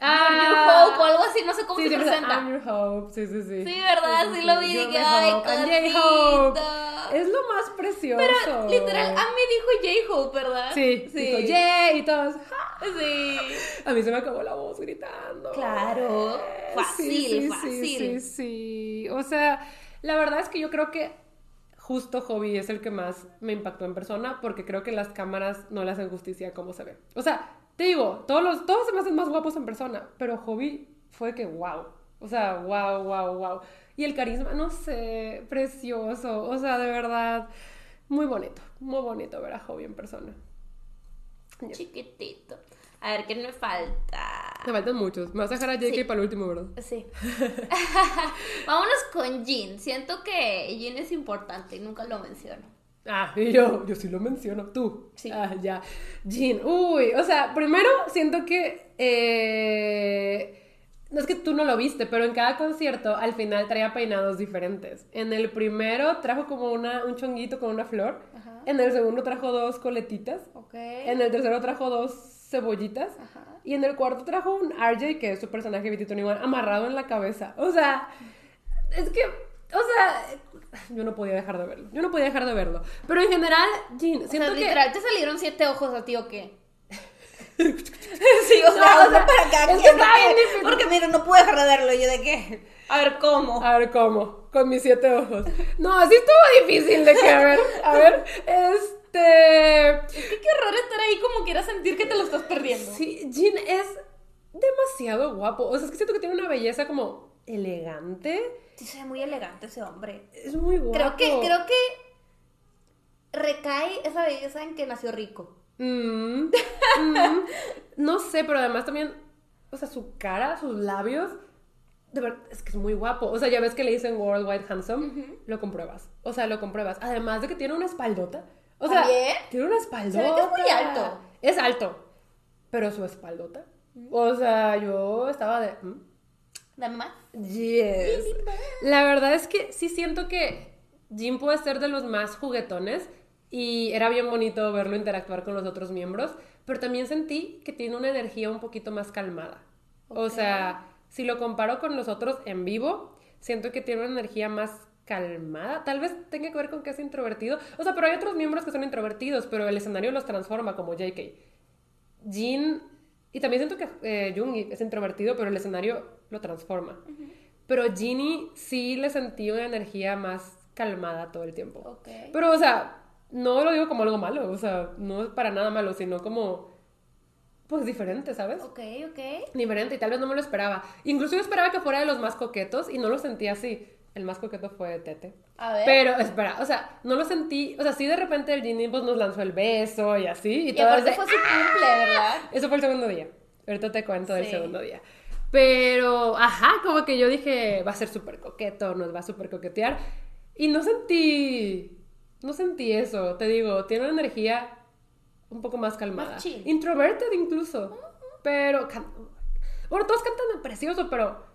B: Ah.
A: You're Your Hope o algo así, no sé cómo
B: Sí,
A: se presenta.
B: I'm your hope, sí, sí, sí.
A: Sí, ¿verdad? Sí lo vi,
B: You're
A: dije, ay,
B: hope, I'm J-Hope. Es lo más precioso.
A: Pero literal, a mí dijo J-Hope, ¿verdad?
B: Sí,
A: sí.
B: y todos, "Ja".
A: Sí.
B: A mí se me acabó la voz gritando.
A: Claro, fácil, fácil.
B: Sí, sí, sí. O sea, la verdad es que yo creo que justo Hobby es el que más me impactó en persona porque creo que las cámaras no le hacen justicia a cómo se ve. O sea, te digo, todos, se me hacen más guapos en persona, pero Hobby fue que wow. O sea, wow, wow, wow. Y el carisma, no sé, precioso. O sea, de verdad, muy bonito, muy bonito ver a Hobby en persona.
A: Chiquitito. A ver, ¿qué me falta?
B: Me faltan muchos. Me vas a dejar a JK
A: Sí.
B: para el último, ¿verdad?
A: Sí. Vámonos con Jean. Siento que Jean es importante y nunca lo menciono.
B: Ah, y yo, yo sí lo menciono, tú.
A: Sí.
B: Ah, ya. Jean, uy, o sea, primero siento que. eh, no es que tú no lo viste, pero en cada concierto al final traía peinados diferentes. En el primero trajo como una, un chonguito con una flor.
A: Ajá.
B: En el segundo trajo dos coletitas.
A: Ok.
B: En el tercero trajo dos cebollitas.
A: Ajá.
B: Y en el cuarto trajo un RJ, que es su personaje BT igual amarrado en la cabeza. O sea, es que, o sea, yo no podía dejar de verlo. Yo no podía dejar de verlo. Pero en general, Jean,
A: O
B: siento
A: sea,
B: que...
A: literal, ¿te salieron siete ojos a ti o qué? sí, o sea,
B: No,
A: o sea, para cada
B: es que.
A: Porque mira, no pude dejar de verlo. ¿Yo de qué? A ver, ¿cómo?
B: A ver, ¿cómo? Con mis siete ojos. No, así estuvo difícil de que, a ver, a ver, este...
A: Es que qué horror estar ahí como quieras sentir que te lo estás perdiendo.
B: Sí, Jean es demasiado guapo. O sea, es que siento que tiene una belleza como elegante.
A: Sí, se ve muy elegante ese hombre.
B: Es muy guapo.
A: Creo que, creo que recae esa belleza en que nació rico.
B: Mm, mm, no sé, pero además también, o sea, su cara, sus labios, de verdad, es que es muy guapo. O sea, ya ves que le dicen Worldwide Handsome, lo compruebas. O sea, lo compruebas. Además de que tiene una espaldota. O sea,
A: ¿También?
B: tiene una espaldota.
A: Se ve que es muy alto.
B: Es alto, pero su espaldota. O sea, yo estaba de... ¿mm?
A: Dame más.
B: Yes. La verdad es que sí siento que Jim puede ser de los más juguetones y era bien bonito verlo interactuar con los otros miembros, pero también sentí que tiene una energía un poquito más calmada. O sea, si lo comparo con los otros en vivo, siento que tiene una energía más calmada. Tal vez tenga que ver con que es introvertido. O sea, pero hay otros miembros que son introvertidos, pero el escenario los transforma, como JK. Jin, y también siento que eh, Jungi es introvertido, pero el escenario lo transforma. Pero Ginny sí le sentí una energía más calmada todo el tiempo.
A: Ok.
B: Pero, o sea, no lo digo como algo malo, o sea, no es para nada malo, sino como, pues diferente, ¿sabes?
A: Ok, ok.
B: Diferente, y tal vez no me lo esperaba. Incluso yo esperaba que fuera de los más coquetos y no lo sentí así. El más coqueto fue Tete.
A: A ver.
B: Pero, espera, o sea, no lo sentí, o sea, sí de repente el Ginny pues, nos lanzó el beso y así. Y,
A: y
B: todas
A: aparte
B: de,
A: fue su cumple, ¿verdad?
B: eso fue el segundo día. Ahorita te cuento del
A: Sí.
B: segundo día. Pero, ajá, como que yo dije, va a ser súper coqueto, nos va a súper coquetear. Y no sentí, no sentí eso, te digo, tiene una energía un poco más calmada.
A: Más chill.
B: Introverted incluso. pero... can- Bueno, todos cantan precioso, pero...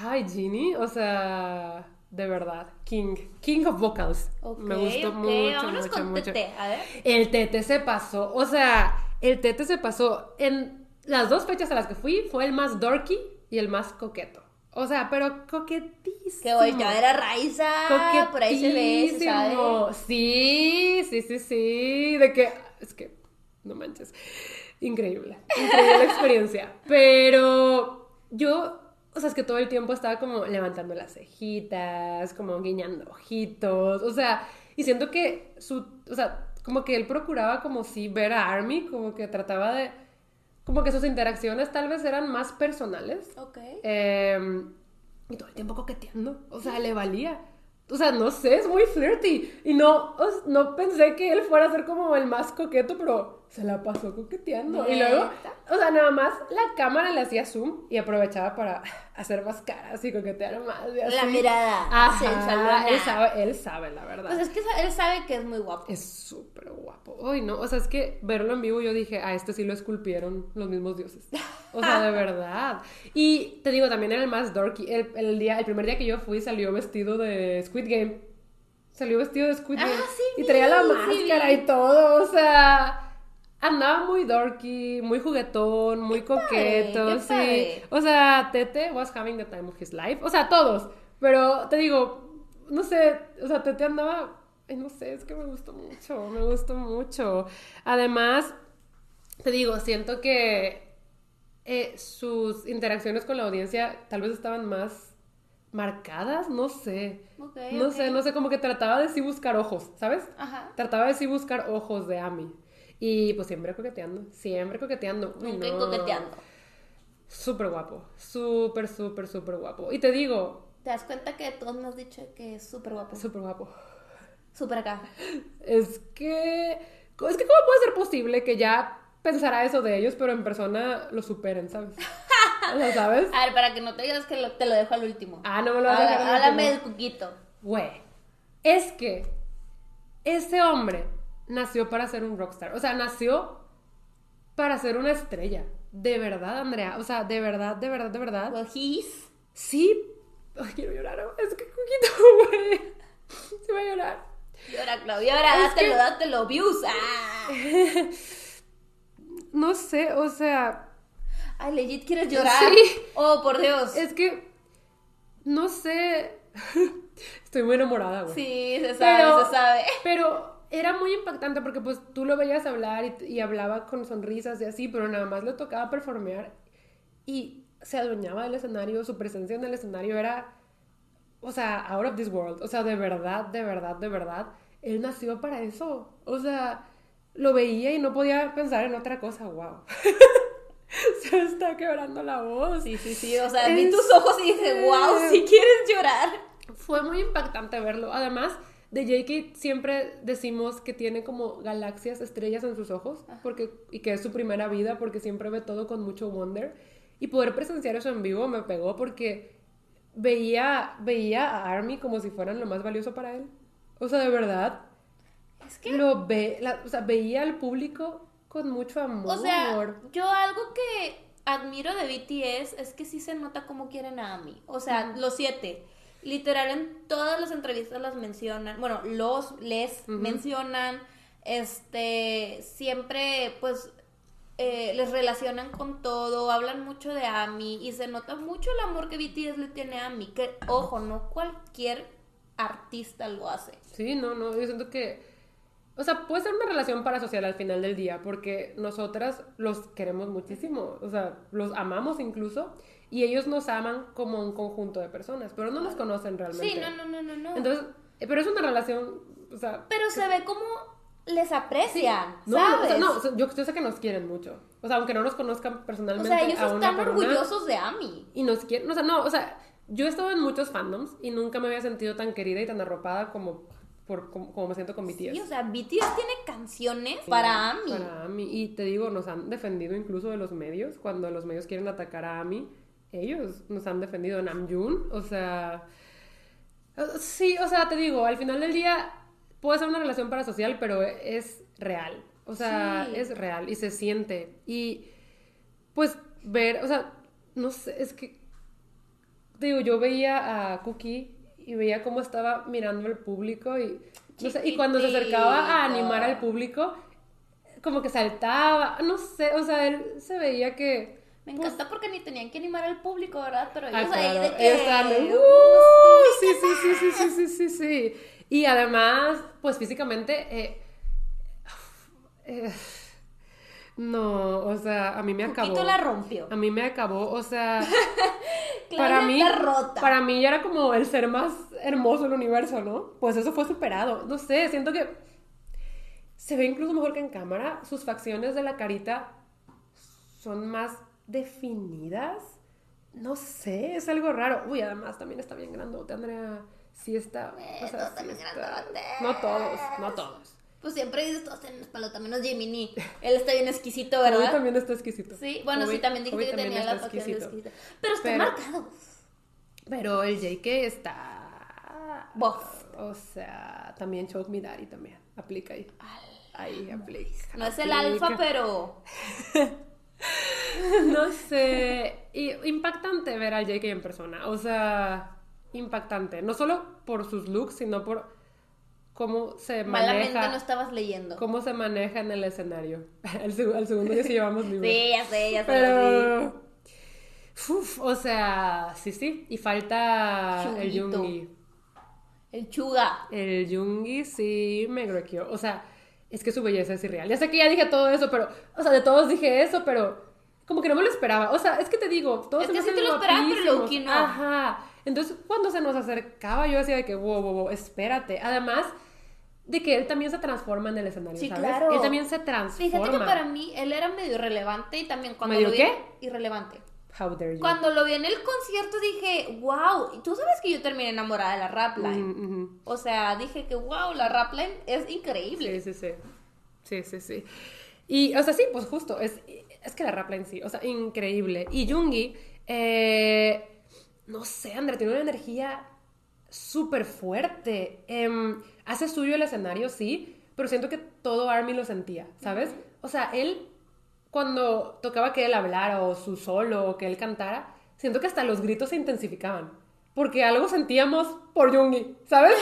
B: Ay, Ginny, o sea, de verdad, King, King of Vocals. Me gustó mucho,
A: vámonos
B: mucho,
A: con
B: mucho.
A: Tete, a ver.
B: El Tete se pasó, o sea, el Tete se pasó. En las dos fechas a las que fui, fue el más dorky y el más coqueto. O sea, pero coquetísimo.
A: Que volteó a ver a Raiza, por ahí se ve, se sabe.
B: Coquetísimo. Sí, sí, sí, sí. De que, es que, no manches. Increíble, increíble experiencia. Pero yo, o sea, es que todo el tiempo estaba como levantando las cejitas, como guiñando ojitos, o sea, y siento que su, o sea, como que él procuraba como si ver a Army, como que trataba de, como que sus interacciones tal vez eran más personales.
A: Ok.
B: Eh, y todo el tiempo coqueteando. O sea, le valía. O sea, no sé, es muy flirty. Y no, no pensé que él fuera a ser como el más coqueto, pero se la pasó coqueteando. Y luego, o sea, nada más la cámara le hacía zoom y aprovechaba para hacer más caras y coquetear más. y
A: La
B: así.
A: mirada
B: Ajá,
A: sensualona.
B: él sabe, él sabe, la verdad.
A: Pues es que él sabe que es muy guapo.
B: Es súper guapo. Ay, no, o sea, es que verlo en vivo yo dije, a este sí lo esculpieron los mismos dioses. O sea, de verdad. Y te digo, también era el más dorky. El, el día, el primer día que yo fui salió vestido de Squid Game. Salió vestido de Squid
A: Ah,
B: Game.
A: sí
B: y traía la
A: vi,
B: máscara y todo, o sea... Andaba muy dorky, muy juguetón, muy coqueto, sí.
A: padre.
B: O sea, Tete was having the time of his life. O sea, todos. Pero te digo, no sé, o sea, Tete andaba, ay, no sé, es que me gustó mucho, me gustó mucho. Además, te digo, siento que eh, sus interacciones con la audiencia tal vez estaban más marcadas, no sé. No sé, no sé, como que trataba de sí buscar ojos, ¿sabes?
A: Ajá.
B: Trataba de sí buscar ojos de Ami. Y pues siempre coqueteando, siempre coqueteando. Uy,
A: Nunca
B: no.
A: coqueteando.
B: Súper guapo, súper, súper, súper guapo. Y te digo,
A: ¿Te das cuenta que todos me has dicho que es súper guapo?
B: súper guapo.
A: Súper acá.
B: Es que, es que cómo puede ser posible que ya pensara eso de ellos, pero en persona lo superen, ¿sabes? O sea, ¿sabes?
A: A ver, para que no te digas que lo- te lo dejo al último.
B: Ah, no me lo vas a dejar
A: Háblame del cuquito.
B: Güey, es que ese hombre nació para ser un rockstar. O sea, nació para ser una estrella. De verdad, Andrea. O sea, de verdad, de verdad, de verdad.
A: Well, he's...
B: Sí. Ay, quiero llorar. Es que Cuquito, güey. Se va a llorar.
A: Llora, Claudia, ahora
B: Es
A: dátelo,
B: que-
A: dátelo, views. Ah.
B: No sé, o sea,
A: Ay, legit, ¿quieres llorar?
B: Sí.
A: Oh, por Dios.
B: es que. No sé. Estoy muy enamorada, güey.
A: Sí, se sabe,
B: Pero-
A: se sabe.
B: Pero era muy impactante porque pues tú lo veías hablar y, y hablaba con sonrisas y así, pero nada más le tocaba performear y se adueñaba del escenario, su presencia en el escenario era, o sea, out of this world, o sea, de verdad, de verdad, de verdad, él nació para eso, o sea, lo veía y no podía pensar en otra cosa, wow. se está quebrando la voz.
A: Sí, sí, sí. O sea, vi tus ojos y dije, wow, si quieres llorar.
B: Fue muy impactante verlo. Además, de J.K. siempre decimos que tiene como galaxias, estrellas en sus ojos, porque, y que es su primera vida, porque siempre ve todo con mucho wonder. Y poder presenciar eso en vivo me pegó porque veía, veía a Army como si fueran lo más valioso para él. O sea, de verdad,
A: Es que,
B: lo ve, la- o sea, veía al público con mucho amor.
A: o sea, yo algo que admiro de BTS es que sí se nota cómo quieren a Ami. O sea, los siete. Literal, en todas las entrevistas las mencionan. Bueno, los, les mencionan. Este, siempre, pues, eh, les relacionan con todo. Hablan mucho de Ami. Y se nota mucho el amor que BTS le tiene a Ami. Que, ojo, no cualquier artista lo hace.
B: Sí, no, no, yo siento que, o sea, puede ser una relación parasocial al final del día, porque nosotras los queremos muchísimo, o sea, los amamos incluso, y ellos nos aman como un conjunto de personas, pero no nos conocen realmente.
A: Sí, no, no, no, no, no.
B: Entonces, eh, pero es una relación, o sea...
A: Pero se ve como les aprecian,
B: no, o
A: ¿sabes?
B: no, o sea, yo, yo sé que nos quieren mucho. O sea, aunque no nos conozcan
A: O
B: personalmente.
A: sea, ellos
B: a una
A: están orgullosos de Ami.
B: y nos quieren, o sea, no, o sea, yo he estado en muchos fandoms y nunca me había sentido tan querida y tan arropada como, por, como, como me siento con BTS.
A: Sí, o sea, BTS tiene canciones para Ami.
B: Para Ami. Y te digo, nos han defendido incluso de los medios. Cuando los medios quieren atacar a Ami, ellos nos han defendido. Namjoon, o sea... Sí, o sea, te digo, al final del día puede ser una relación parasocial, pero es real. O sea,
A: Sí.
B: es real y se siente. Y pues ver, o sea, no sé, es que, digo, yo veía a Cookie y veía cómo estaba mirando al público y, no sé, y cuando se acercaba a animar al público, como que saltaba, no sé, o sea, él se veía que...
A: Me encanta porque ni tenían que animar al público, ¿verdad? Pero
B: Ah,
A: ellos ahí
B: claro,
A: de que...
B: de,
A: "Uh,
B: "Uh, sí, sí, sí, sí, sí, sí, sí, sí. Y además, pues físicamente, eh, eh, no, o sea, a mí me acabó.
A: Poquito la rompió.
B: A mí me acabó, o sea, para mí,
A: rota.
B: para mí ya era como el ser más hermoso del universo, ¿no? Pues eso fue superado. No sé, siento que se ve incluso mejor que en cámara. Sus facciones de la carita son más definidas. No sé, es algo raro. Uy, además también está bien grandote, Andrea. Sí está. O sea,
A: todos
B: sí está. No todos, no todos.
A: Pues siempre dices todos tienen espalda, menos Jiminy. Él está bien exquisito,
B: Hoy
A: ¿verdad?
B: también está exquisito.
A: Sí, bueno, sí, también dije que tenía la facción de
B: exquisito.
A: Pero está
B: Pero-
A: marcado.
B: Pero el JK está.
A: Buff.
B: O sea, también Choke Me Daddy también. Aplica ahí. Ahí aplica.
A: No es el alfa, pero.
B: No sé. Y impactante ver al JK en persona. O sea, impactante. No solo por sus looks, sino por cómo se
A: Malamente
B: maneja.
A: no estabas leyendo.
B: Cómo se maneja en el escenario. El, seg- segundo que sí llevamos libros.
A: Sí, ya sé, ya sé.
B: Pero. Uf, o sea, sí, sí. Y falta el. Yungi.
A: El chuga.
B: El Yungi sí me groqueó. O sea, es que su belleza es irreal. Ya sé que ya dije todo eso, pero. O sea, de todos dije eso, pero. Como que no me lo esperaba. O sea, es que te digo, todos
A: Es
B: se
A: que sí te lo esperaba, pero. Loki no.
B: Ajá. Entonces, cuando se nos acercaba, yo decía de que, wow, wow, wow, espérate. Además de que él también se transforma en el escenario,
A: Sí,
B: ¿sabes?
A: claro.
B: Él también se transforma.
A: Fíjate que para mí él era medio irrelevante y también cuando
B: ¿Medio
A: lo vi.
B: qué?
A: Irrelevante.
B: How dare you.
A: Cuando lo vi en el concierto dije, wow. Y tú sabes que yo terminé enamorada de la rapline. O sea, dije que wow, la rapline es increíble.
B: Sí, sí, sí. Sí, sí, sí. Y, o sea, sí, pues justo, es, es que la rapla en sí, o sea, increíble. Y Jungi, eh, no sé, Andrea, tiene una energía súper fuerte. Em, hace suyo el escenario, sí, pero siento que todo Army lo sentía, ¿sabes? O sea, él, cuando tocaba que él hablara o su solo o que él cantara, siento que hasta los gritos se intensificaban. Porque algo sentíamos por Jungi, ¿sabes?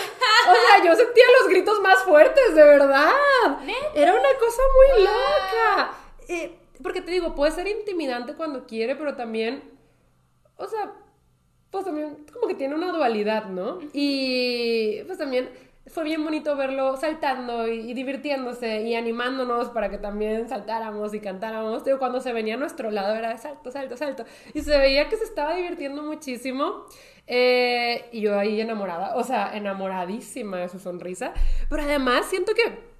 B: O sea, yo sentía los gritos más fuertes, de verdad.
A: ¿Neta?
B: Era una cosa muy loca. Eh, porque te digo, puede ser intimidante cuando quiere, pero también, o sea, pues también como que tiene una dualidad, ¿no? Y pues también fue bien bonito verlo saltando y, y divirtiéndose y animándonos para que también saltáramos y cantáramos. Digo, cuando se venía a nuestro lado era salto, salto, salto. Y se veía que se estaba divirtiendo muchísimo. Eh, y yo ahí enamorada, o sea, enamoradísima de su sonrisa. Pero además siento que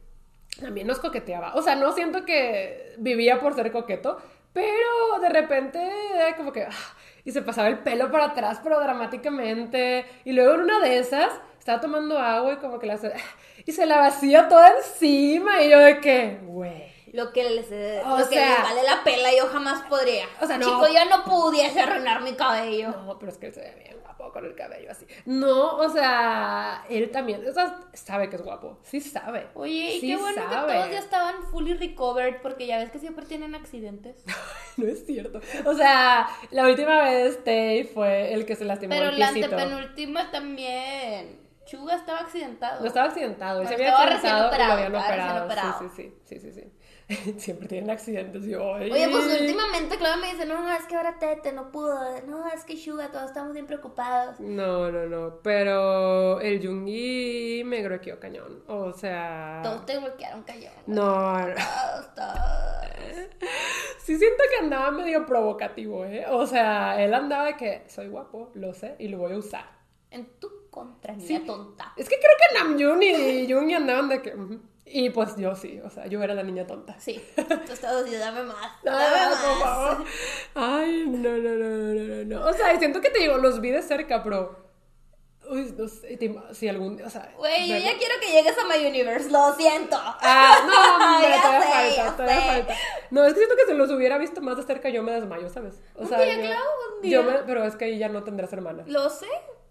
B: también nos coqueteaba. O sea, no siento que vivía por ser coqueto, pero de repente era como que... ah, y se pasaba el pelo para atrás, pero dramáticamente. Y luego en una de esas estaba tomando agua y como que la... Y se la vacía toda encima y yo de que, güey.
A: Lo que les,
B: O
A: lo que
B: sea-
A: les vale la pela, yo jamás podría.
B: O sea, no.
A: Chico, yo no pudiese arruinar mi cabello.
B: No, pero es que él se ve bien guapo con el cabello así. No, o sea, él también, o sea, sabe que es guapo. Sí sabe.
A: Oye, y
B: Sí
A: qué bueno
B: sabe.
A: que todos ya estaban fully recovered, porque ya ves que siempre tienen accidentes.
B: No es cierto. O sea, la última vez Tay fue el que se lastimó
A: Pero
B: el
A: la antepenúltima también. Chuga estaba accidentado.
B: No estaba accidentado, él se había accidentado y lo habían operado.
A: operado.
B: Sí, sí, sí, sí, sí, sí. Siempre tienen accidentes. Y, ay.
A: Oye, pues últimamente Claudia me dice, no, es que ahora Tete no pudo, no, es que Suga, todos estamos bien preocupados.
B: No, no, no. Pero el Jungi me groqueó cañón. O sea.
A: Todos te bloquearon cañón.
B: No, no.
A: Todos, todos.
B: Sí siento que andaba medio provocativo, ¿eh? O sea, él andaba de que soy guapo, lo sé, y lo voy a usar.
A: En tu contra, niña
B: Sí.
A: tonta.
B: Es que creo que Namjoon y Jungi andaban de que... Y pues yo sí, o sea, yo era la niña tonta.
A: Sí, tú estabas diciendo, dame más, dame
B: Ah,
A: más.
B: por favor. Ay, no, no, no, no, no, no. O sea, siento que te digo, los vi de cerca, pero... Uy, no sé, si algún... O sea...
A: Güey, yo ya quiero que llegues a My Universe, lo siento.
B: Ah, no, hombre, todavía
A: sé,
B: falta, todavía
A: sé.
B: falta. No, es que siento que si los hubiera visto más de cerca yo me desmayo, ¿sabes? O
A: Un
B: sea,
A: día,
B: yo,
A: Clau, un
B: yo
A: día.
B: me- pero es que ya no tendrás hermana.
A: Lo sé,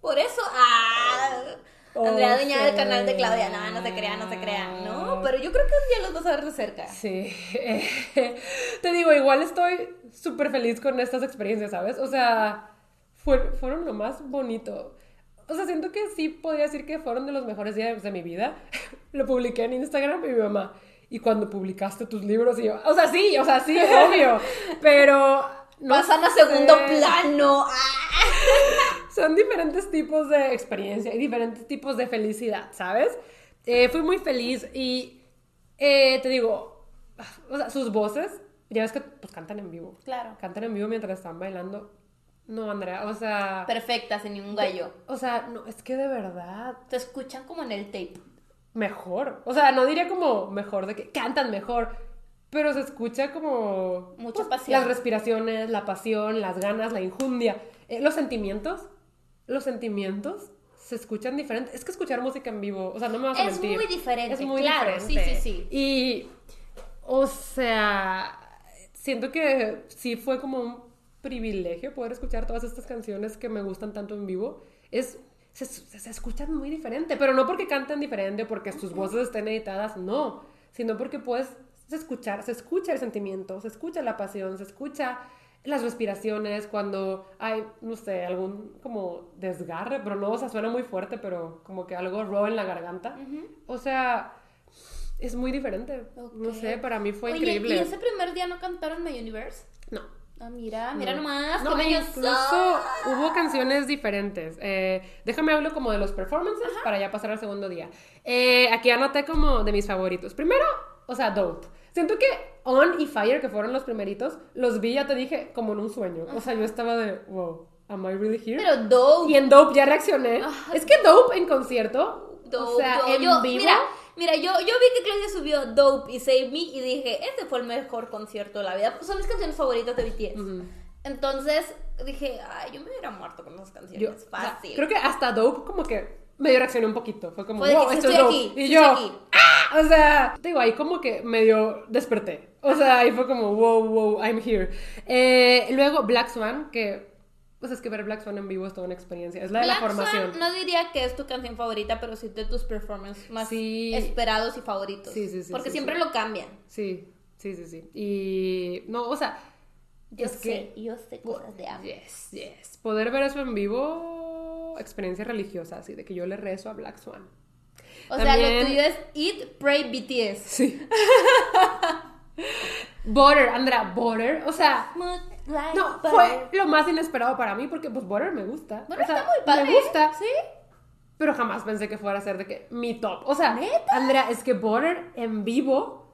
A: por eso. Ah, Andrea dueña del canal de. Claudia. No, no se crea, no se crea. No, pero yo creo que día los vas a ver de cerca.
B: Sí, te digo, igual estoy súper feliz con estas experiencias, ¿sabes? O sea, fue- fueron lo más bonito. O sea, siento que sí podría decir que fueron de los mejores días de mi vida. Lo publiqué en Instagram y mi mamá. Y cuando publicaste tus libros, y yo, o sea, sí, o sea, sí, obvio. Pero. no
A: Pasan a segundo plano.
B: Son diferentes tipos de experiencia y diferentes tipos de felicidad, ¿sabes? Eh, fui muy feliz y eh, te digo, o sea, sus voces, ya ves que pues cantan en vivo.
A: Claro.
B: Cantan en vivo mientras están bailando. No, Andrea, o sea...
A: Perfecta, sin ningún gallo.
B: O sea, no, es que de verdad,
A: Te escuchan como en el tape.
B: mejor. O sea, no diría como mejor, de que cantan mejor, pero se escucha como...
A: Mucha
B: pues,
A: pasión.
B: Las respiraciones, la pasión, las ganas, la injundia. Eh, los sentimientos, los sentimientos se escuchan diferentes. Es que escuchar música en vivo, o sea, no me vas a
A: Es
B: mentir.
A: muy diferente,
B: Es muy
A: claro,
B: diferente.
A: sí, sí, sí.
B: Y, o sea, siento que sí fue como un privilegio poder escuchar todas estas canciones que me gustan tanto en vivo. Es, se, se- se escuchan muy diferente, pero no porque canten diferente porque sus voces estén editadas, no, sino porque puedes escuchar, se escucha el sentimiento, se escucha la pasión, se escucha las respiraciones, cuando hay, no sé, algún como desgarre, pero no, o sea, suena muy fuerte, pero como que algo raw en la garganta. O sea, es muy diferente. No sé, para mí fue
A: Oye,
B: increíble.
A: ¿y ese primer día no cantaron My Universe?
B: No.
A: Ah, mira, mira
B: No.
A: nomás.
B: No, incluso hubo canciones diferentes. Eh, déjame hablo como de los performances para ya pasar al segundo día. Eh, aquí anoté como de mis favoritos. Primero, o sea, Dope. Siento que On y Fire, que fueron los primeritos, los vi, ya te dije, como en un sueño. O sea, yo estaba de, wow, am I really here?
A: Pero Dope.
B: y en Dope ya reaccioné. Es que Dope en concierto,
A: Dope,
B: o sea,
A: Dope.
B: en
A: Yo-
B: vivo...
A: Mira, mira yo, yo vi que Claudia subió Dope y Save Me y dije, este fue el mejor concierto de la vida. Son mis canciones favoritas de BTS. Entonces dije, ay, yo me hubiera muerto con esas
B: Yo,
A: canciones.
B: o sea,
A: Fácil.
B: creo que hasta Dope como que medio reaccioné un poquito. Fue como,
A: Fue de
B: wow,
A: sí
B: esto es
A: estoy aquí,
B: y
A: sí
B: yo,
A: estoy aquí.
B: ¡ah! O sea, te digo, ahí como que medio desperté. O sea, ahí fue como, wow, wow, I'm here. Eh, luego Black Swan, que, pues es que ver Black Swan en vivo es toda una experiencia. Es la de la
A: Black
B: formación.
A: Swan, no diría que es tu canción favorita, pero sí de tus performances más
B: Sí.
A: esperados y favoritos.
B: Sí, sí, sí,
A: Porque
B: sí,
A: siempre
B: sí.
A: lo cambian.
B: Sí, sí, sí, sí. Y, no, o sea,
A: Yo
B: es
A: sé,
B: que...
A: yo sé cosas de amor.
B: Yes, yes. Poder ver eso en vivo, experiencia religiosa, así, de que yo le rezo a Black Swan.
A: O sea, lo tuyo es Eat, Pray, BTS.
B: Sí. Butter, Andra, Butter, o sea,
A: like
B: no,
A: butter.
B: fue lo más inesperado para mí porque pues Butter me gusta.
A: Bueno,
B: o sea,
A: está muy padre.
B: Me gusta,
A: ¿Sí?
B: pero jamás pensé que fuera a ser de que mi top. O sea,
A: ¿Neta?
B: Andrea, es que Butter en vivo,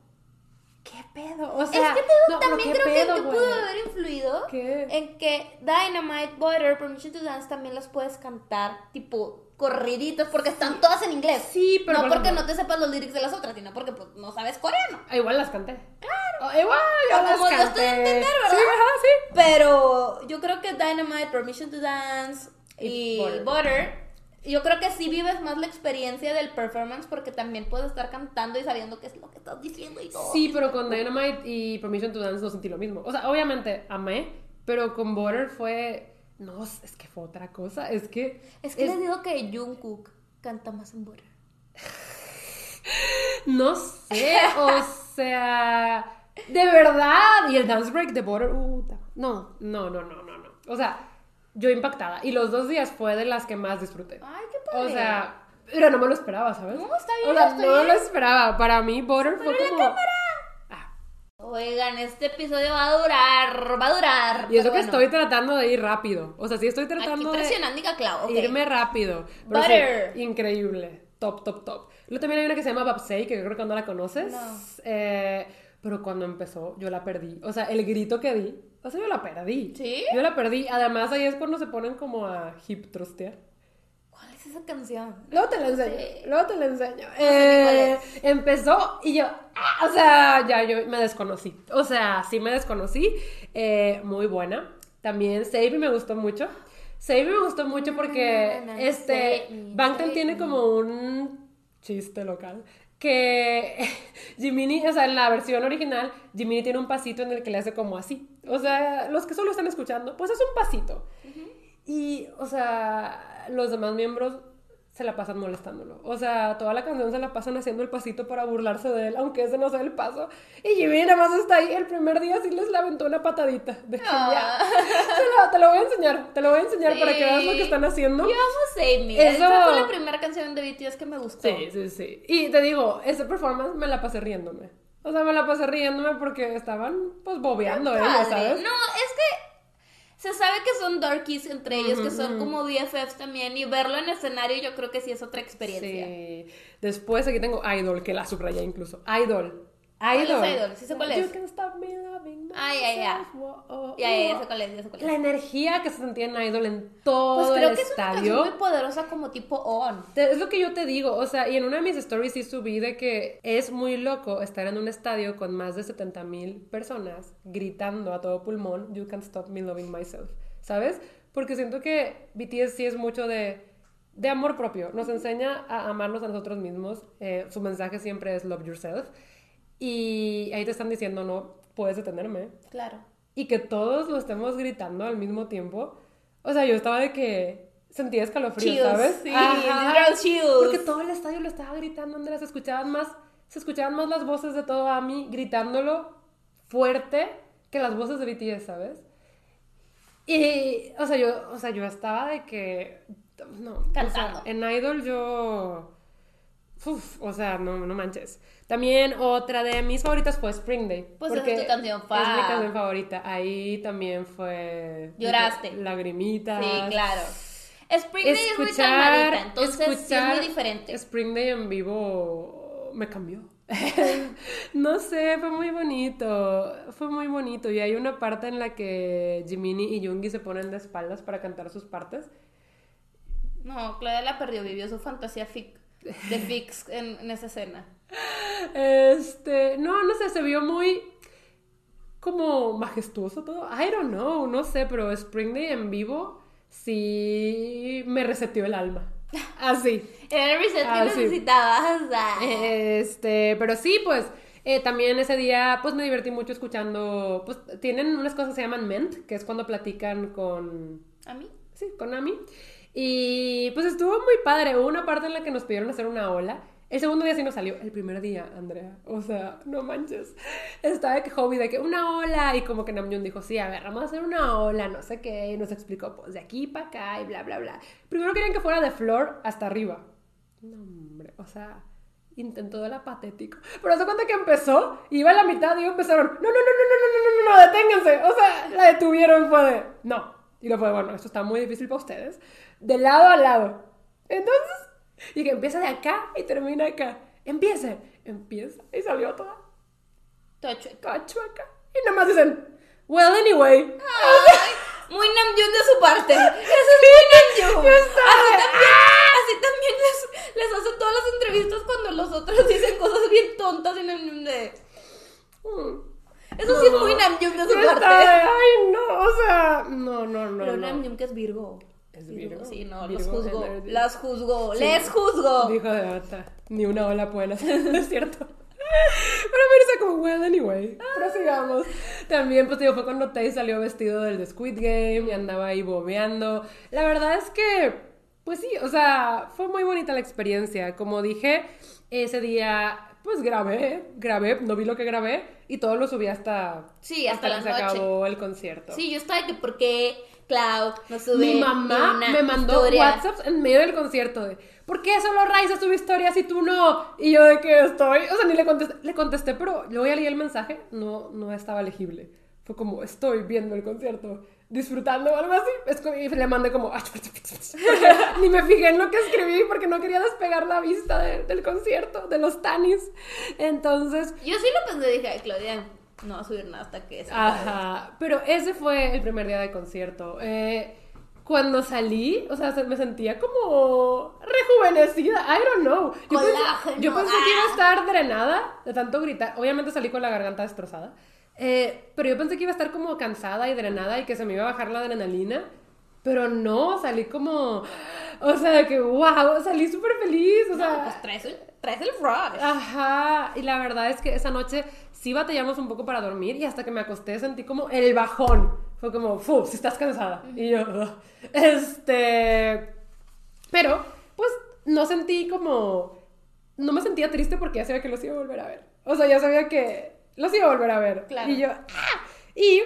B: ¿qué pedo? O sea,
A: es que te digo,
B: no,
A: también
B: ¿qué
A: creo
B: pedo,
A: que, que pudo haber influido
B: ¿Qué?
A: en que Dynamite, Butter, Permission to Dance también las puedes cantar tipo corriditos porque están todas en inglés.
B: Sí, pero
A: no
B: por
A: porque
B: ejemplo-
A: no te sepas los lyrics de las otras, sino porque pues, no sabes coreano.
B: Ah, igual las canté. Claro. igual, yo
A: O
B: las
A: como
B: canté.
A: los estoy a entender, ¿verdad?
B: Sí, ajá, sí.
A: Pero yo creo que Dynamite, Permission to Dance
B: Y
A: y,
B: Butter.
A: Butter. Yo creo que sí vives más la experiencia del performance porque también puedes estar cantando y sabiendo qué es lo que estás diciendo y todo.
B: Sí, pero con Dynamite y Permission to Dance no sentí lo mismo. O sea, obviamente amé, pero con Butter fue. No, es que fue otra cosa. Es que.
A: Es que les digo que Jungkook canta más en Butter.
B: No sé, o sea. De verdad. Y el dance break de Butter. uh, no, no, no, no, no, no. O sea, yo impactada. Y los dos días fue de las que más disfruté.
A: Ay, qué padre.
B: O sea, pero no me lo esperaba, ¿sabes?
A: No, está bien,
B: O sea,
A: está
B: no me
A: bien.
B: lo esperaba. Para mí, Butter fue
A: Pero la
B: como. Ah,
A: Oigan, este episodio va a durar, va a durar.
B: y eso que
A: bueno.
B: estoy tratando de ir rápido. O sea, sí estoy
A: Aquí
B: tratando de.
A: presionando y Clau, ok.
B: Irme rápido. Pero
A: Butter.
B: sí, increíble. Top, top, top. Luego también hay una que se llama Babsei, que yo creo que no la conoces.
A: No.
B: Eh, pero cuando empezó, yo la perdí. O sea, el grito que di, o sea, yo la perdí.
A: ¿Sí?
B: Yo la perdí. Además, ahí es cuando se ponen como a hip trustear.
A: ¿Cuál es esa canción?
B: Luego te la enseño,
A: Sí.
B: luego te la enseño. Eh, empezó y yo, ah, o sea, ya yo me desconocí. O sea, sí me desconocí. Eh, muy buena. También Save Me gustó mucho. Save Me gustó mucho porque
A: na,
B: este tiene como un chiste local que Jiminy, o sea, en la versión original, Jiminy tiene un pasito en el que le hace como así. O sea, los que solo están escuchando, pues es un pasito. Y, o sea, los demás miembros se la pasan molestándolo. O sea, toda la canción se la pasan haciendo el pasito para burlarse de él, aunque ese no sea el paso. Y Jimmy nada más está ahí. El primer día sí les aventó una patadita. De que ya. Se la- te lo voy a enseñar. Te lo voy a enseñar para que veas lo que están haciendo.
A: Yo amo Save.
B: Eso-
A: Esa fue la primera canción de BTS que me gustó.
B: Sí, sí, sí. Y te digo, ese performance me la pasé riéndome. O sea, me la pasé riéndome porque estaban, pues, bobeando
A: Padre.
B: ¿sabes?
A: No, es que se sabe que son darkies entre ellos, que son como BFFs también, y verlo en escenario yo creo que sí es otra experiencia.
B: Sí. Después aquí tengo Idol, que la subrayé incluso. Idol.
A: ¿Cuál es
B: Idol.
A: Idol? Sí sé cuál
B: You
A: es.
B: can stop me loving
A: Ah, ya, ya.
B: oh,
A: Ya, ya, ya
B: oh.
A: sé cuál es, ya sé cuál es.
B: La energía que se sentía en Idol en todo
A: Pues creo
B: el
A: que es una
B: estadio.
A: canción muy poderosa como tipo On.
B: Es lo que yo te digo, o sea, y en una de mis stories sí subí de que es muy loco estar en un estadio con más de 70 mil personas gritando a todo pulmón, You can't stop me loving myself, ¿sabes? Porque siento que BTS sí es mucho de, de amor propio, nos enseña a amarnos a nosotros mismos, eh, su mensaje siempre es love yourself, y ahí te están diciendo, no puedes detenerme,
A: Claro.
B: y que todos lo estemos gritando al mismo tiempo. O sea, yo estaba de que sentía escalofríos,
A: Chills,
B: ¿sabes?
A: sí, chills.
B: Porque todo el estadio lo estaba gritando, Andrea, se escuchaban más, se escuchaban más las voces de todo Ami gritándolo fuerte que las voces de BTS, ¿sabes? Y, o sea, yo, o sea, yo estaba de que, no, o sea,
A: Cantando.
B: en Idol yo, uf, o sea, no, no manches. También otra de mis favoritas fue Spring Day.
A: Pues esa es tu canción
B: Es
A: fa.
B: mi canción favorita. Ahí también fue...
A: Lloraste.
B: Lagrimitas.
A: Sí, claro. Spring Day es muy calmadita, entonces sí es muy diferente.
B: Spring Day en vivo me cambió. no sé, fue muy bonito. Fue muy bonito. Y hay una parte en la que Jiminy y Jungi se ponen de espaldas para cantar sus partes.
A: No, Claudia la perdió, vivió su fantasía fic, de fix en, en esa escena.
B: Este, no, no sé, se vio muy como majestuoso todo. I don't know, no sé, pero Spring Day en vivo sí me reseteó el alma. Así.
A: Era el reset que necesitabas.
B: Este, pero sí, pues eh, también ese día pues me divertí mucho escuchando, pues tienen unas cosas que se llaman ment, que es cuando platican con,
A: ¿A mí?
B: sí, con Ami. Y pues estuvo muy padre. Hubo una parte en la que nos pidieron hacer una ola. El segundo día sí nos salió. El primer día, Andrea. O sea, no manches. Estaba de que hobby de que una ola. Y como que Namjoon dijo, sí, a ver, vamos a hacer una ola, no sé qué. Y nos explicó, pues de aquí para acá y bla, bla, bla. Primero querían que fuera de flor hasta arriba. No, hombre, o sea, intentó de la patético. Pero se cuenta que empezó, iba a la mitad y empezaron, no, no, no, no, no, no, no, no, no, deténganse. O sea, la detuvieron, fue de, no. Y lo fue, bueno, esto está muy difícil para ustedes. De lado a lado. Entonces, y que empieza de acá y termina acá. Empiece, empieza. Y salió toda, toda chueca. Y nada más dicen, well, anyway.
A: Ay, muy Namjoon de su parte. Eso es muy Namjoon. Así también, así también les, les hacen todas las entrevistas cuando los otros dicen cosas bien tontas y Namjoon de... Eso sí es muy Namjoon de su parte.
B: ay, no, o sea, no, no, no.
A: Pero
B: no.
A: Namjoon que es Virgo.
B: Es Virgo.
A: Sí, no,
B: Virgo
A: los juzgo. Las juzgo.
B: Sí.
A: Les juzgo.
B: Dijo de bata. Ni una ola pueden hacer, ¿no es cierto? Pero me como, well, anyway, prosigamos. También, pues, digo, fue cuando Tay salió vestido del de Squid Game y andaba ahí bobeando. La verdad es que, pues sí, o sea, fue muy bonita la experiencia. Como dije, ese día, pues, grabé, grabé, no vi lo que grabé y todo lo subí hasta,
A: Sí, hasta
B: que se
A: noche.
B: acabó el concierto.
A: Sí, yo estaba que por qué Cloud no sube
B: Mi mamá
A: una
B: me mandó
A: historia?
B: WhatsApps en medio del concierto de ¿Por qué solo Raiza sube historias y tú no? Y yo de que estoy, o sea, ni le contesté, le contesté, pero luego ya leí el mensaje, no, no estaba legible. Fue como, estoy viendo el concierto, disfrutando o algo así. Es como- y le mandé como, "Ach, porque ni me fijé en lo que escribí porque no quería despegar la vista de- del concierto, de los tanis. Entonces,
A: Yo sí lo pensé, dije, Claudia, no va a subir nada hasta que acabe".
B: Ajá, pero ese fue el primer día de concierto. Eh, cuando salí, o sea, se- me sentía como rejuvenecida, I don't know. Yo pensé,
A: Colágeno,
B: yo pensé que iba a estar drenada de tanto gritar. Obviamente salí con la garganta destrozada. Eh, pero yo pensé que iba a estar como cansada y drenada y que se me iba a bajar la adrenalina. Pero no, salí como... O sea, que wow, salí súper feliz. O sea,
A: No, pues traes el, traes el rush.
B: Ajá, y la verdad es que esa noche sí batallamos un poco para dormir y hasta que me acosté sentí como el bajón. Fue como, fu, si estás cansada. Y yo, este. Pero, pues no sentí como, no me sentía triste porque ya sabía que los iba a volver a ver. O sea, ya sabía que los iba a volver a ver.
A: Claro.
B: Y yo, ¡ah! Y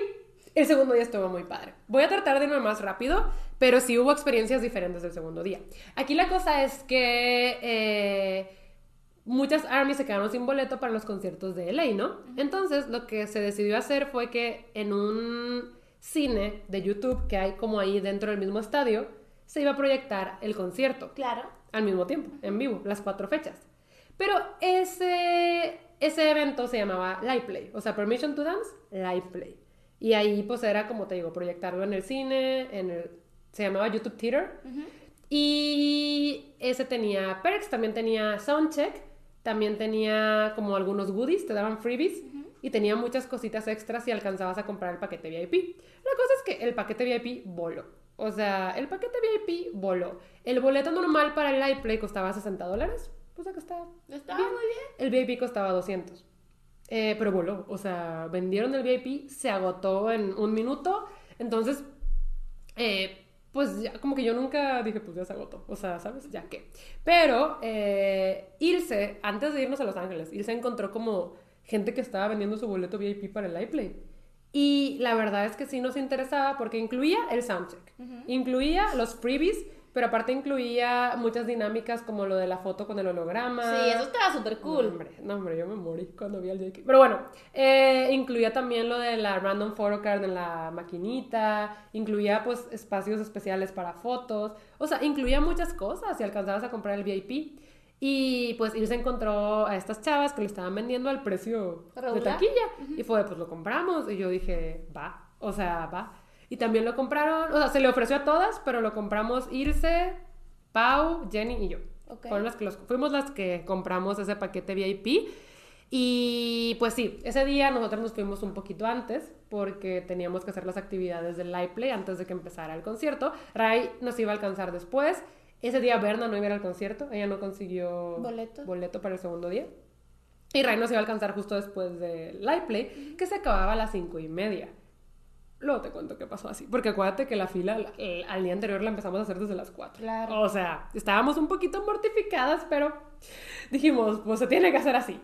B: el segundo día estuvo muy padre. Voy a tratar de irme más rápido, pero sí hubo experiencias diferentes del segundo día. Aquí la cosa es que eh, muchas armies se quedaron sin boleto para los conciertos de LA, ¿no? Entonces, lo que se decidió hacer fue que en un cine de YouTube que hay como ahí dentro del mismo estadio, se iba a proyectar el concierto
A: Claro.
B: al mismo tiempo, en vivo, las cuatro fechas. Pero ese, ese evento se llamaba Live Play, o sea, Permission to Dance, Live Play. Y ahí pues era, como te digo, proyectarlo en el cine, en el, se llamaba YouTube Theater. Y ese tenía perks, también tenía soundcheck, también tenía como algunos goodies, te daban freebies. Y tenía muchas cositas extras si alcanzabas a comprar el paquete VIP. La cosa es que el paquete VIP voló. O sea, el paquete VIP voló. El boleto normal para el Live Play costaba 60 dólares. Pues acá está.
A: Estaba muy bien.
B: El VIP costaba 200. Eh, pero voló. O sea, vendieron el VIP, se agotó en un minuto. Entonces, eh, pues ya, como que yo nunca dije, pues ya se agotó. O sea, ¿sabes? Ya qué. Pero eh, Ilse, antes de irnos a Los Ángeles, Ilse encontró como gente que estaba vendiendo su boleto VIP para el iPlay. Y la verdad es que sí nos interesaba porque incluía el soundcheck, incluía los freebies, pero aparte incluía muchas dinámicas como lo de la foto con el holograma.
A: Sí, eso estaba súper
B: No,
A: cool.
B: hombre, no, hombre, yo me morí cuando vi al JK. Pero bueno, eh, incluía también lo de la random photocard en la maquinita, incluía pues espacios especiales para fotos, o sea, incluía muchas cosas si alcanzabas a comprar el VIP. Y pues él se encontró a estas chavas que lo estaban vendiendo al precio de
A: Regular.
B: taquilla. Y fue, pues lo compramos. Y yo dije, va, o sea, va. Y también lo compraron, o sea, se le ofreció a todas, pero lo compramos Irse, Pau, Jenny y yo. Fueron las que los, fuimos las que compramos ese paquete VIP. Y pues sí, ese día nosotros nos fuimos un poquito antes porque teníamos que hacer las actividades del live play antes de que empezara el concierto. Ray nos iba a alcanzar después. Ese día Berna no iba a ir al concierto, ella no consiguió
A: Boleto.
B: boleto para el segundo día. Y Ray nos iba a alcanzar justo después del live play, que se acababa a las cinco y media. Luego te cuento qué pasó así. Porque acuérdate que la fila la- el- al día anterior la empezamos a hacer desde las 4.
A: Claro.
B: O sea, estábamos un poquito mortificadas, pero dijimos, pues se tiene que hacer así.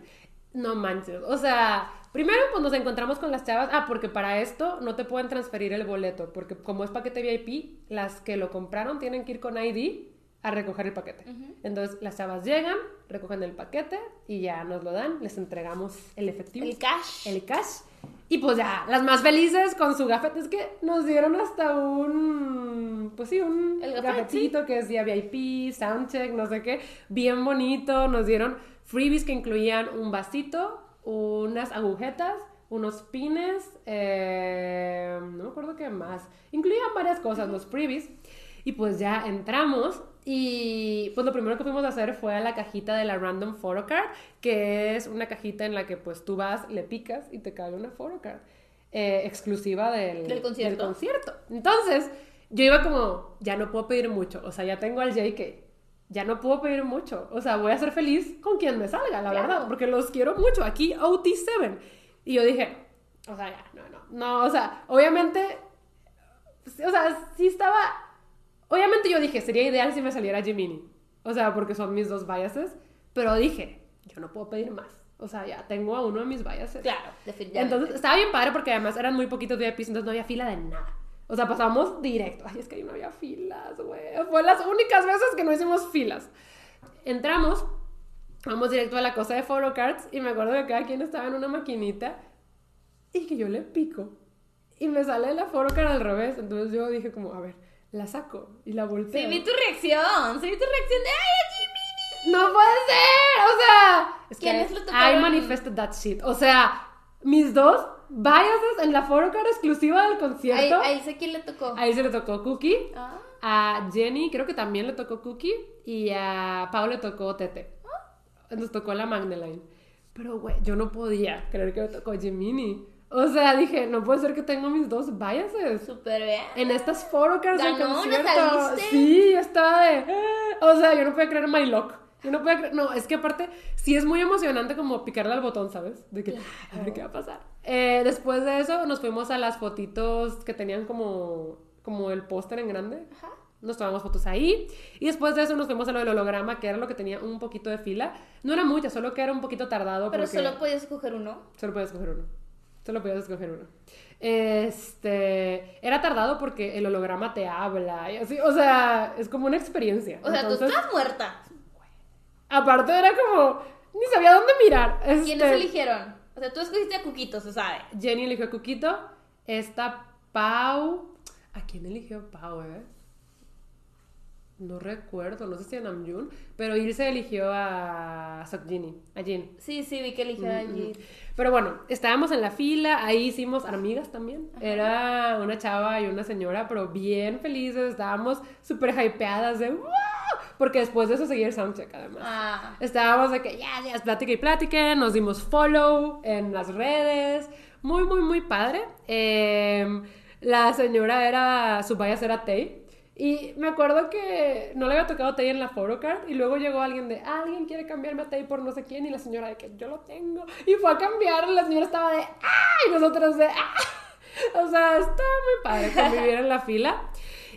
B: No manches. O sea, primero pues nos encontramos con las chavas. Ah, porque para esto no te pueden transferir el boleto. Porque como es paquete VIP, las que lo compraron tienen que ir con ID a recoger el paquete. Entonces las chavas llegan, recogen el paquete y ya nos lo dan. Les entregamos el efectivo
A: El cash.
B: el cash. Y pues ya, las más felices con su gafete. Es que nos dieron hasta un. Pues sí, un
A: El
B: gafetito que decía VIP, soundcheck, no sé qué. Bien bonito. Nos dieron freebies que incluían un vasito, unas agujetas, unos pines. eh, no me acuerdo qué más. Incluían varias cosas los freebies. Y pues ya entramos. Y pues lo primero que fuimos a hacer fue a la cajita de la Random Photocard, que es una cajita en la que pues tú vas, le picas y te cae una photocard eh, exclusiva del,
A: Del concierto.
B: concierto. Entonces, yo iba como, ya no puedo pedir mucho, o sea, ya tengo al JK, ya no puedo pedir mucho, o sea, voy a ser feliz con quien me salga, la
A: Claro.
B: verdad, porque los quiero mucho, aquí OT7. Y yo dije, o sea, ya, no, no, no, o sea, obviamente, o sea, sí estaba, obviamente yo dije, sería ideal si me saliera Jiminy, o sea, porque son mis dos biases, pero dije, yo no puedo pedir más, o sea, ya tengo a uno de mis biases.
A: Claro, definitivamente.
B: Entonces estaba bien padre porque además eran muy poquitos VIPs, entonces no había fila de nada. O sea, pasamos directo. Ay, es que ahí no había filas, güey. Fue las únicas veces que no hicimos filas. Entramos, vamos directo a la cosa de photocards y me acuerdo que cada quien estaba en una maquinita y que yo le pico y me sale la photocard al revés. Entonces yo dije como, a ver, la saco y la volteo.
A: Sí, vi tu reacción. Sí, vi tu reacción de ¡Ay, Jimmy!
B: ¡No puede ser! O sea, es
A: ¿Quiénes
B: que
A: lo tocaron?
B: I manifested that shit. O sea, mis dos biases en la photocard exclusiva del
A: Ahí,
B: concierto.
A: ahí sé quién le tocó.
B: Ahí se le tocó Cookie.
A: Ah,
B: A Jenny, creo que también le tocó Cookie. Y a Pau le tocó Tete. Nos tocó la Magdalene. Pero, güey, yo no podía creer que me tocó Gemini. O sea, dije, no puede ser que tengo mis dos biases.
A: súper bien.
B: En estas photocards del
A: Ganó, ¿no
B: concierto.
A: saliste?
B: Sí, yo estaba de. O sea, yo no podía creer my luck. Yo no podía creer. No, es que aparte, sí es muy emocionante como picarle al botón, ¿sabes? De que, a ver qué va a pasar. Eh, después de eso, nos fuimos a las fotitos que tenían como, como el póster en grande.
A: Ajá.
B: nos tomamos fotos ahí. Y después de eso nos fuimos a lo del holograma, que era lo que tenía un poquito de fila. No era mucha, solo que era un poquito tardado.
A: Pero
B: porque...
A: solo podías escoger uno.
B: Solo podías escoger uno. Solo podías escoger uno. Este. Era tardado porque el holograma te habla y así. O sea, es como una experiencia.
A: O sea, tú estás muerta.
B: Aparte, era como. Ni sabía dónde mirar.
A: ¿Quiénes
B: Este,
A: eligieron? O sea, tú escogiste a Cuquito, se sabe.
B: Jenny eligió a Cuquito. Esta Pau. ¿A quién eligió Pau, eh? No recuerdo, no sé si a Namjoon, pero Ilse eligió a Sokjini, a Jin.
A: Sí, sí, vi que eligió a
B: Mm,
A: Jin.
B: mm. Pero bueno, estábamos en la fila, ahí hicimos amigas también. Era una chava y una señora, pero bien felices, estábamos súper hypeadas de ¡wow! Porque después de eso seguía el soundcheck además.
A: Ah.
B: Estábamos de que ya, ya, plática y plática, nos dimos follow en las redes, muy, muy, muy padre. Em, la señora era, su bias era Tay. Y me acuerdo que no le había tocado Tay en la photocard y luego llegó alguien de, "Ah, alguien quiere cambiarme a Tay por no sé quién y la señora de que yo lo tengo. Y fue a cambiar, la señora estaba de, ¡ah! Y nosotros de, ¡ah! O sea, estaba muy padre convivir en la fila.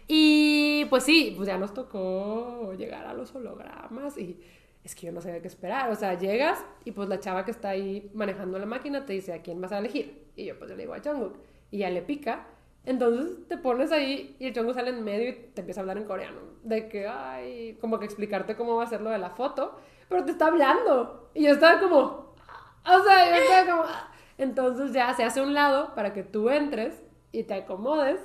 B: Y pues sí, pues ya nos tocó llegar a los hologramas y es que yo no sabía qué esperar. O sea, llegas y pues la chava que está ahí manejando la máquina te dice a quién vas a elegir. Y yo pues yo le digo a Jungkook. Y ya le pica. Entonces te pones ahí y el Jungkook sale en medio y te empieza a hablar en coreano. De que, ay, como que explicarte cómo va a ser lo de la foto. Pero te está hablando. Y yo estaba como, o sea, yo estaba como... "Ah". Entonces ya se hace un lado para que tú entres y te acomodes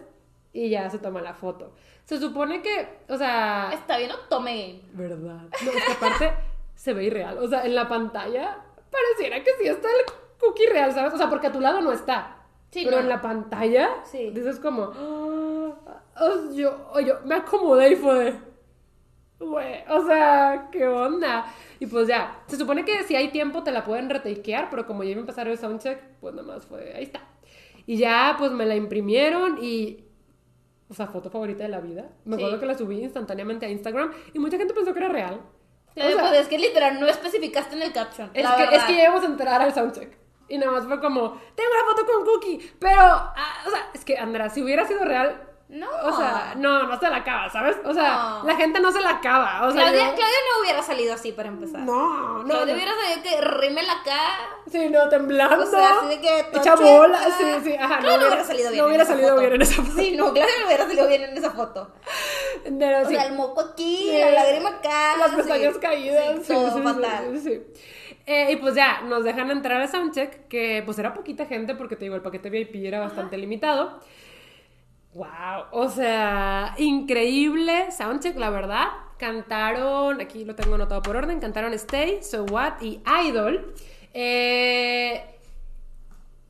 B: y ya se toma la foto. Se supone que, o sea...
A: Está bien, no tome game.
B: Verdad. No, es que aparte se ve irreal. O sea, en la pantalla pareciera que sí está el cookie real, ¿sabes? O sea, porque a tu lado no está.
A: Sí,
B: pero
A: no.
B: en la pantalla
A: Sí.
B: dices como... "Ah", o yo, o yo me acomodé y fue. Güey, o sea, ¿qué onda? Y pues ya, se supone que si hay tiempo te la pueden retakear, pero como ya iba a empezar el soundcheck, pues nada más fue, ahí está. Y ya, pues me la imprimieron y... O sea, foto favorita de la vida. Me
A: Sí.
B: acuerdo que la subí instantáneamente a Instagram y mucha gente pensó que era real.
A: O sea, pues es que literal no especificaste en el caption.
B: Es
A: la
B: que,
A: verdad.
B: es que ya íbamos a entrar al soundcheck. Y nada más fue como, tengo una foto con Cookie. Pero, ah, o sea, es que Andra, si hubiera sido real,
A: No.
B: o sea, no, no se la acaba, ¿sabes? O sea,
A: No.
B: la gente no se la acaba. O sea,
A: Claudia,
B: yo-
A: Claudia no hubiera salido así para empezar.
B: no, no.
A: Claudia
B: no.
A: hubiera salido que rime la cara.
B: Sí, no, temblando.
A: O sea, así de que tocheta.
B: bola, sí, sí, ajá.
A: Claudia no hubiera salido bien.
B: No hubiera salido bien en esa foto.
A: Sí, no, Claudia no hubiera salido bien en esa foto.
B: Pero
A: O
B: sí,
A: sea, el moco aquí,
B: Sí.
A: la lágrima acá.
B: las pestañas caídas.
A: Sí,
B: sí,
A: todo fatal.
B: sí. Eh, y pues ya, nos dejan entrar al soundcheck, que pues era poquita gente, porque te digo, el paquete VIP era bastante limitado. Wow, o sea, increíble soundcheck, la verdad. Cantaron, aquí lo tengo anotado por orden, cantaron Stay, So What y Idol. Eh,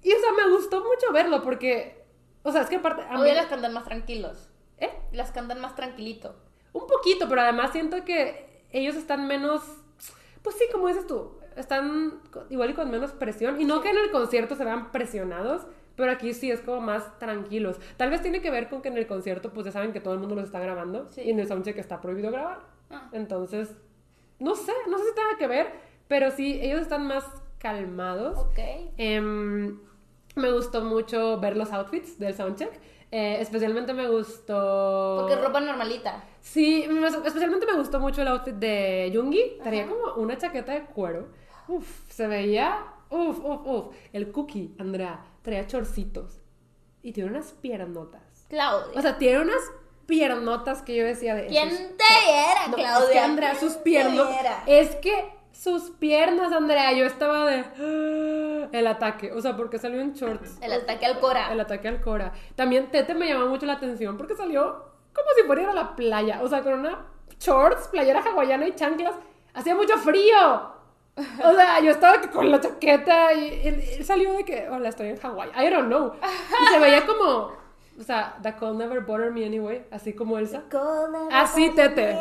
B: y o sea, me gustó mucho verlo porque, o sea, es que aparte... a mí-
A: Hoy las cantan más tranquilos.
B: ¿Eh?
A: Las cantan más tranquilito.
B: Un poquito, pero además siento que ellos están menos, pues sí, como dices tú, están igual y con menos presión. Y no que en el concierto se vean presionados, pero aquí sí es como más tranquilos. Tal vez tiene que ver con que en el concierto, pues ya saben que todo el mundo los está grabando
A: Sí.
B: y en el soundcheck está prohibido grabar.
A: Ah.
B: Entonces, no sé, no sé si tenga que ver, pero sí, ellos están más calmados.
A: Ok.
B: Em, me gustó mucho ver los outfits del soundcheck. Eh, especialmente me gustó.
A: Porque es ropa normalita.
B: Sí, me- especialmente me gustó mucho el outfit de Jungi. Traía como una chaqueta de cuero. Uf, se veía. Uf, uf, uf. El cookie, Andrea, traía chorcitos. Y tiene unas piernotas.
A: Claudia.
B: O sea, tiene unas piernotas que yo decía de.
A: ¿Quién te era,
B: no,
A: Claudia?
B: Es que Andrea,
A: ¿Quién
B: sus piernas. Es que sus piernas, Andrea. Yo estaba de. "Ah", El ataque. O sea, porque salió en shorts.
A: El ataque al Cora.
B: El ataque al Cora. También Tete me llamó mucho la atención porque salió como si fuera a ir a la playa. O sea, con una shorts, playera hawaiana y chanclas. Hacía mucho frío. O sea, yo estaba que con la chaqueta y él, él salió de que, hola, estoy en Hawái. I don't know. Y se veía como, o sea, The cold never bothered me anyway. Así como Elsa. Así, Tete.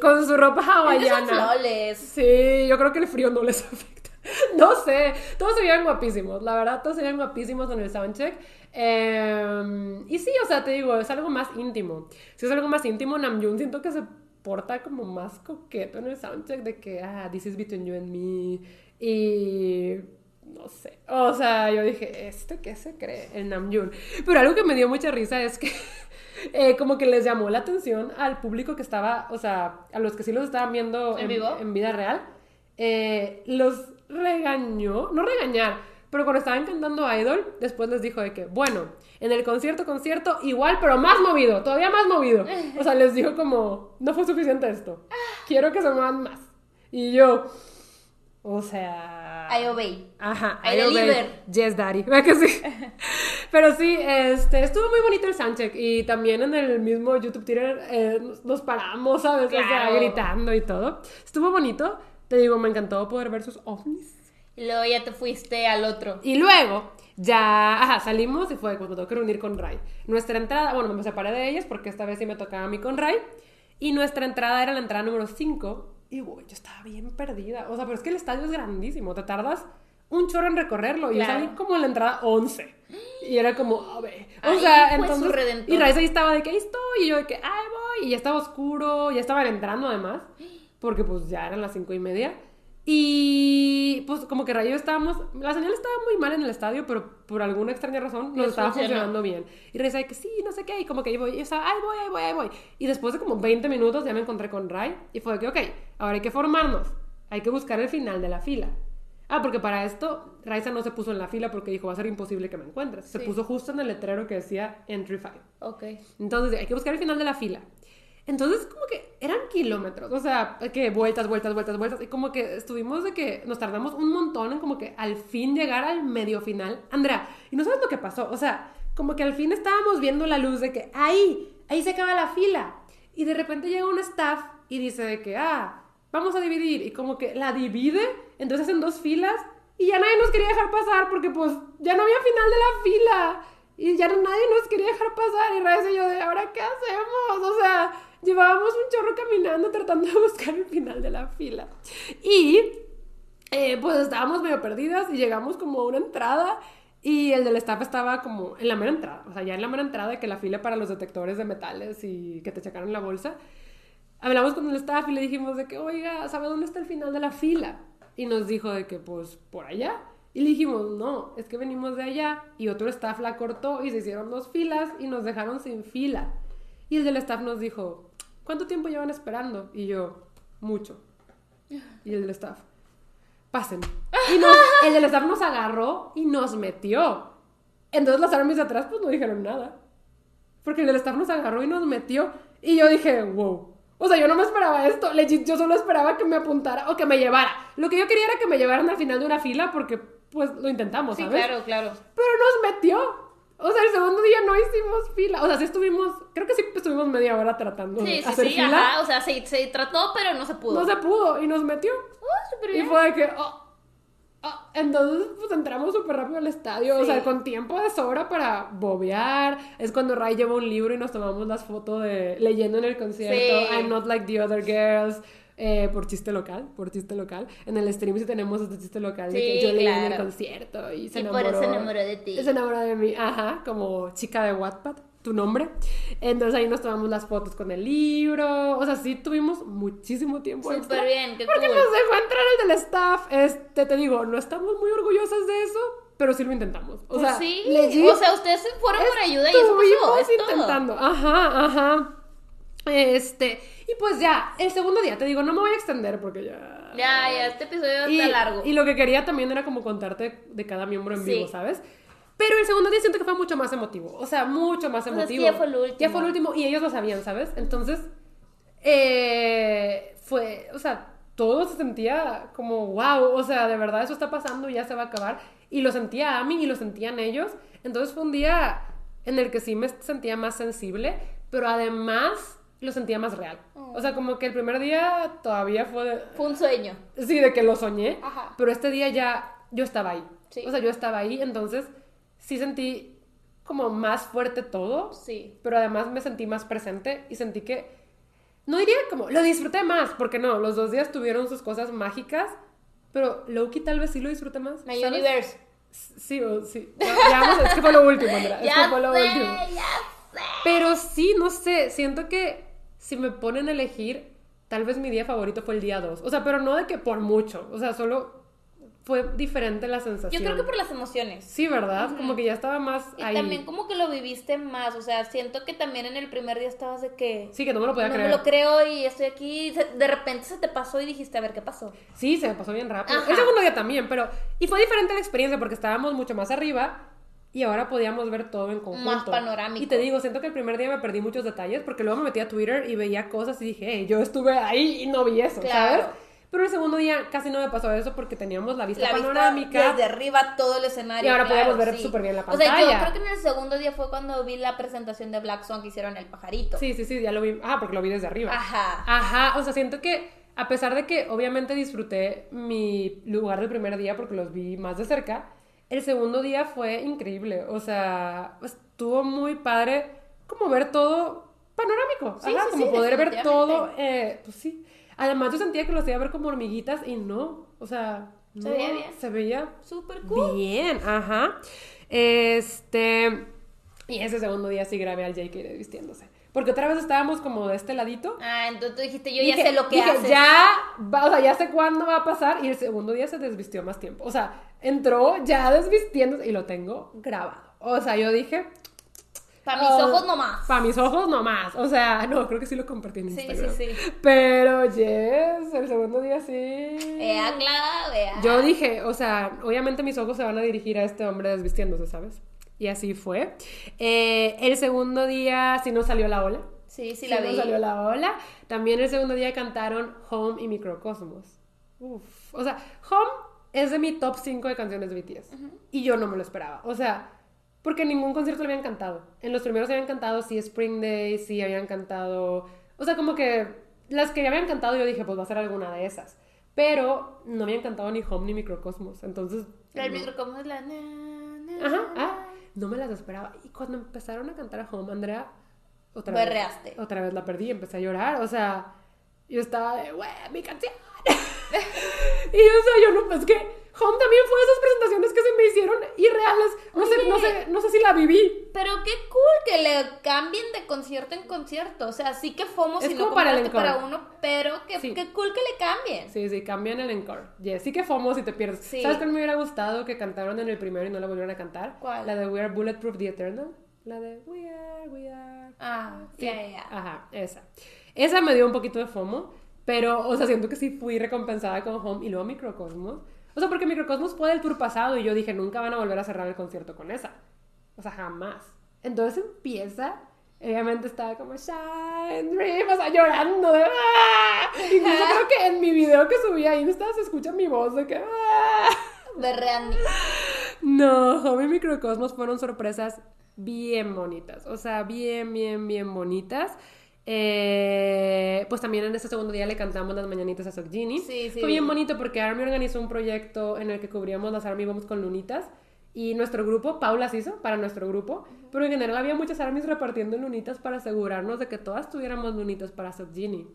B: Con su ropa hawaiana.
A: flawless.
B: Sí, yo creo que el frío no les afecta. No sé, todos se veían guapísimos, la verdad, todos se veían guapísimos en el soundcheck. Eh, y sí, o sea, te digo, es algo más íntimo. Si es algo más íntimo, Namjoon siento que se porta como más coqueto en el soundcheck de que, ah, this is between you and me. Y no sé, o sea, yo dije, ¿este qué se cree? El Namjoon. Pero algo que me dio mucha risa es que eh, como que les llamó la atención al público que estaba, o sea, a los que sí los estaban viendo
A: ¿En vivo?
B: en vida real, eh, los regañó, no regañar, pero cuando estaban cantando Idol, después les dijo de que, bueno, en el concierto, concierto, igual, pero más movido, todavía más movido. O sea, les dijo como, no fue suficiente esto, quiero que se muevan más. Y yo, o sea...
A: I obey.
B: Ajá,
A: I
B: I obey.
A: deliver.
B: Yes, daddy. ¿Verdad que sí? Pero sí, este, estuvo muy bonito el soundcheck. Y también en el mismo YouTube Twitter eh, nos, paramos, ¿sabes? O sea,
A: Claro.
B: gritando y todo. Estuvo bonito. Te digo, me encantó poder ver sus ovnis.
A: Y luego ya te fuiste al otro.
B: Y luego, ya, ajá, salimos y fue cuando tengo que reunir con Ray. Nuestra entrada, bueno, me separé de ellas porque esta vez sí me tocaba a mí con Ray. Y nuestra entrada era la entrada número 5. Y, güey, yo estaba bien perdida. O sea, pero es que el estadio es grandísimo. Te tardas un chorro en recorrerlo. Y yo salí como en la entrada 11. Y era como, a ver. O
A: Ahí
B: sea,
A: su
B: entonces. Y Ray ahí estaba de que ahí estoy. Y yo de que, ay, voy. Y ya estaba oscuro. Ya estaban entrando además. Porque pues ya eran las cinco y media. Y pues como que Ray y yo estábamos. La señal estaba muy mal en el estadio, pero por alguna extraña razón nos
A: Les
B: estaba
A: funcionó.
B: funcionando bien. Y Ray decía que sí, no sé qué. Y como que yo voy, y yo estaba, ay, voy, ay, voy, ay, voy. Y después de como 20 minutos ya me encontré con Ray. Y fue que, ok, ahora hay que formarnos. Hay que buscar el final de la fila. Ah, porque para esto Raiza no se puso en la fila porque dijo, va a ser imposible que me encuentres. Se puso justo en el letrero que decía Entry 5.
A: Ok.
B: Entonces hay que buscar el final de la fila. Entonces como que eran kilómetros, o sea, que vueltas, vueltas, vueltas, vueltas. Y como que estuvimos de que nos tardamos un montón en como que al fin llegar al medio final. Andrea, y no sabes lo que pasó, o sea, como que al fin estábamos viendo la luz de que ahí, ahí se acaba la fila. Y de repente llega un staff y dice de que, ah, vamos a dividir. Y como que la divide, entonces en dos filas. Y ya nadie nos quería dejar pasar porque pues ya no había final de la fila. Y ya nadie nos quería dejar pasar. Y Reyes y yo de, ¿ahora qué hacemos? O sea, llevábamos un chorro caminando tratando de buscar el final de la fila. Y eh, pues estábamos medio perdidas y llegamos como a una entrada y el del staff estaba como en la mera entrada, o sea, ya en la mera entrada que la fila para los detectores de metales y que te checaron la bolsa. Hablamos con el staff y le dijimos de que, oiga, ¿sabe dónde está el final de la fila? Y nos dijo de que, pues, por allá. Y le dijimos, no, es que venimos de allá. Y otro staff la cortó y se hicieron dos filas y nos dejaron sin fila. Y el del staff nos dijo, ¿cuánto tiempo llevan esperando? Y yo, mucho. Y el del staff, pasen. Y nos- el del staff nos agarró y nos metió. Entonces las armies de atrás pues no dijeron nada. Porque el del staff nos agarró y nos metió. Y yo dije, wow. O sea, yo no me esperaba esto. Legit, yo solo esperaba que me apuntara o que me llevara. Lo que yo quería era que me llevaran al final de una fila porque pues lo intentamos,
A: Sí,
B: ¿sabes?
A: claro, claro.
B: Pero nos metió. O sea, el segundo día no hicimos fila. O sea, sí estuvimos, creo que sí estuvimos media hora tratando
A: Sí,
B: de
A: sí,
B: hacer
A: sí,
B: fila.
A: ajá. O sea, se, se trató, pero no se pudo.
B: No se pudo y nos metió.
A: Oh, súper
B: Y
A: bien.
B: fue de que, oh, oh. entonces pues entramos súper rápido al estadio, o sea, con tiempo de sobra para bobear. Es cuando Ray lleva un libro y nos tomamos las fotos de leyendo en el concierto. I'm not like the other girls. Eh, por chiste local, por chiste local. En el stream sí tenemos este chiste local de que
A: Sí,
B: yo leí en el concierto y se
A: Y por
B: enamoró.
A: eso se enamoró de ti.
B: Se enamoró de mí, ajá, como chica de Wattpad, tu nombre. Entonces ahí nos tomamos las fotos con el libro. O sea, sí tuvimos muchísimo tiempo
A: Súper bien, qué
B: Porque
A: cool.
B: nos dejó entrar el del staff. Este, te digo, no estamos muy orgullosas de eso, pero sí lo intentamos. O
A: Pues
B: sea,
A: sí.
B: legit,
A: o sea, ustedes fueron por ayuda y eso pasó.
B: estuvimos
A: Es todo.
B: intentando. Ajá, ajá. Este, y pues ya, el segundo día, te digo, no me voy a extender porque ya.
A: Ya, ya, este episodio
B: Y,
A: está largo.
B: y lo que quería también era como contarte de cada miembro en
A: Sí.
B: vivo, ¿sabes? Pero el segundo día siento que fue mucho más emotivo. O sea, mucho más
A: Pues es que
B: emotivo.
A: ya fue el último.
B: Ya fue el último y ellos lo sabían, ¿sabes? Entonces, eh, fue, o sea, todo se sentía como, wow, o sea, de verdad eso está pasando y ya se va a acabar. Y lo sentía a mí y lo sentían ellos. Entonces fue un día en el que sí me sentía más sensible, pero además lo sentía más real. O sea, como que el primer día todavía fue... de-
A: Fue un sueño.
B: Sí, de que lo soñé.
A: Ajá.
B: Pero este día ya yo estaba ahí.
A: Sí.
B: O sea, yo estaba ahí, entonces sí sentí como más fuerte todo.
A: Sí.
B: Pero además me sentí más presente y sentí que. No diría como. Lo disfruté más, porque no, los dos días tuvieron sus cosas mágicas. Pero Loki tal vez sí lo disfruté más.
A: My
B: ¿sabes?
A: Universe.
B: Sí, o- sí. Ya, ya vamos, es que fue lo último, Andrea. Es que fue lo
A: sé,
B: último.
A: ya sé.
B: Pero sí, no sé, siento que si me ponen a elegir, tal vez mi día favorito fue el día 2. O sea, pero no de que por mucho, o sea, solo fue diferente la sensación.
A: Yo creo que por las emociones.
B: Sí, ¿verdad? Como que ya estaba más
A: Y
B: ahí.
A: también como que lo viviste más, o sea, siento que también en el primer día estabas de que...
B: Sí, que no me lo podía
A: no
B: creer.
A: me lo creo y estoy aquí, de repente se te pasó y dijiste, a ver, ¿qué pasó?
B: Sí, se me pasó bien rápido.
A: Ajá.
B: El segundo día también, pero... Y fue diferente la experiencia porque estábamos mucho más arriba y ahora podíamos ver todo en conjunto.
A: Más panorámico.
B: Y te digo, siento que el primer día me perdí muchos detalles porque luego me metí a Twitter y veía cosas y dije, hey, yo estuve ahí y no vi eso,
A: Claro.
B: ¿sabes? Pero el segundo día casi no me pasó eso porque teníamos la vista
A: La vista
B: panorámica.
A: desde arriba todo el escenario.
B: Y ahora
A: claro,
B: podemos ver
A: sí.
B: súper bien la
A: O sea, yo
B: pantalla.
A: creo que en el segundo día fue cuando vi la presentación de Black Song que hicieron el pajarito.
B: Sí, sí, sí, ya lo vi. Ah, porque lo vi desde arriba.
A: Ajá.
B: Ajá, o sea, siento que a pesar de que obviamente disfruté mi lugar del primer día porque los vi más de cerca, el segundo día fue increíble. O sea, estuvo muy padre como ver todo panorámico.
A: Sí,
B: Ajá,
A: sí,
B: como
A: sí,
B: poder ver todo. eh, pues sí. Además, yo sentía que los iba a ver como hormiguitas y no. O sea,
A: Se
B: no,
A: veía bien.
B: Se veía
A: Súper cool.
B: Bien, ajá. Este. Y ese segundo día sí grabé al JK desvistiéndose. Porque otra vez estábamos como de este ladito.
A: Ah, entonces tú dijiste, yo ya
B: Dije-
A: sé lo que
B: dije,
A: haces.
B: Ya, va, o sea, ya sé cuándo va a pasar. Y el segundo día se desvistió más tiempo. O sea, entró ya desvistiéndose y lo tengo grabado. O sea, yo dije.
A: Para mis
B: Oh,
A: ojos nomás.
B: Para mis ojos nomás. O sea, no, creo que sí lo compartí en
A: Sí,
B: Instagram.
A: sí, sí.
B: Pero, yes, el segundo día sí.
A: Vea, Clara, vea.
B: Yo dije, o sea, obviamente mis ojos se van a dirigir a este hombre desvistiéndose, ¿sabes? Y así fue. Eh, el segundo día sí nos salió la ola.
A: Sí, sí,
B: Sí
A: la vi.
B: salió la ola. También el segundo día cantaron Home y Microcosmos. Uf. O sea, Home es de mi top 5 de canciones de BTS. Y yo no me lo esperaba. O sea, porque en ningún concierto le habían cantado. En los primeros habían cantado, sí, Spring Day, sí, habían cantado. O sea, como que las que ya habían cantado, yo dije, pues va a ser alguna de esas. Pero no habían cantado ni Home ni Microcosmos. Entonces.
A: El
B: no.
A: microcosmos es la... na, na,
B: Ajá, ah, no me las esperaba. Y cuando empezaron a cantar a Home, Andrea, otra
A: Berreaste.
B: vez. Otra vez la perdí y empecé a llorar. O sea, yo estaba de, güey, mi canción. y o sea, yo no, pues que Home también fue de esas presentaciones que se me hicieron irreales. No sé, no sé, no sé si la viví.
A: Pero qué cool que le cambien de concierto en concierto. O sea, sí que FOMO
B: Es
A: si no
B: como para el
A: para uno, pero qué,
B: Sí.
A: qué cool que le cambien.
B: Sí, sí, cambian el encore. Yes, sí que FOMO si te pierdes.
A: Sí.
B: ¿Sabes cuál me hubiera gustado que cantaron en el primero y no la volvieron a cantar?
A: ¿Cuál?
B: La de We Are Bulletproof The Eternal. La de We Are, We Are.
A: Ah,
B: Sí.
A: ya, ya, ya.
B: Ajá, esa. Esa me dio un poquito de FOMO, pero, o sea, siento que sí fui recompensada con Home y luego Microcosmos. O sea, porque Microcosmos fue del tour pasado y yo dije, nunca van a volver a cerrar el concierto con esa. O sea, jamás. Entonces empieza, obviamente estaba como Shine Dream, o sea, llorando de ¡ah! Incluso creo que en mi video que subí a Insta se escucha mi voz de que ¡ah!
A: Berreani.
B: No, Home y Microcosmos fueron sorpresas bien bonitas. O sea, bien, bien, bien bonitas. Eh, pues también en ese segundo día le cantamos las mañanitas a Sokjini.
A: Sí, sí,
B: Fue bien bonito porque Army organizó un proyecto en el que cubríamos las Army Bombs con lunitas. Y nuestro grupo, Paula se hizo para nuestro grupo, pero en general había muchas armies repartiendo lunitas para asegurarnos de que todas tuviéramos lunitas para Sokjini.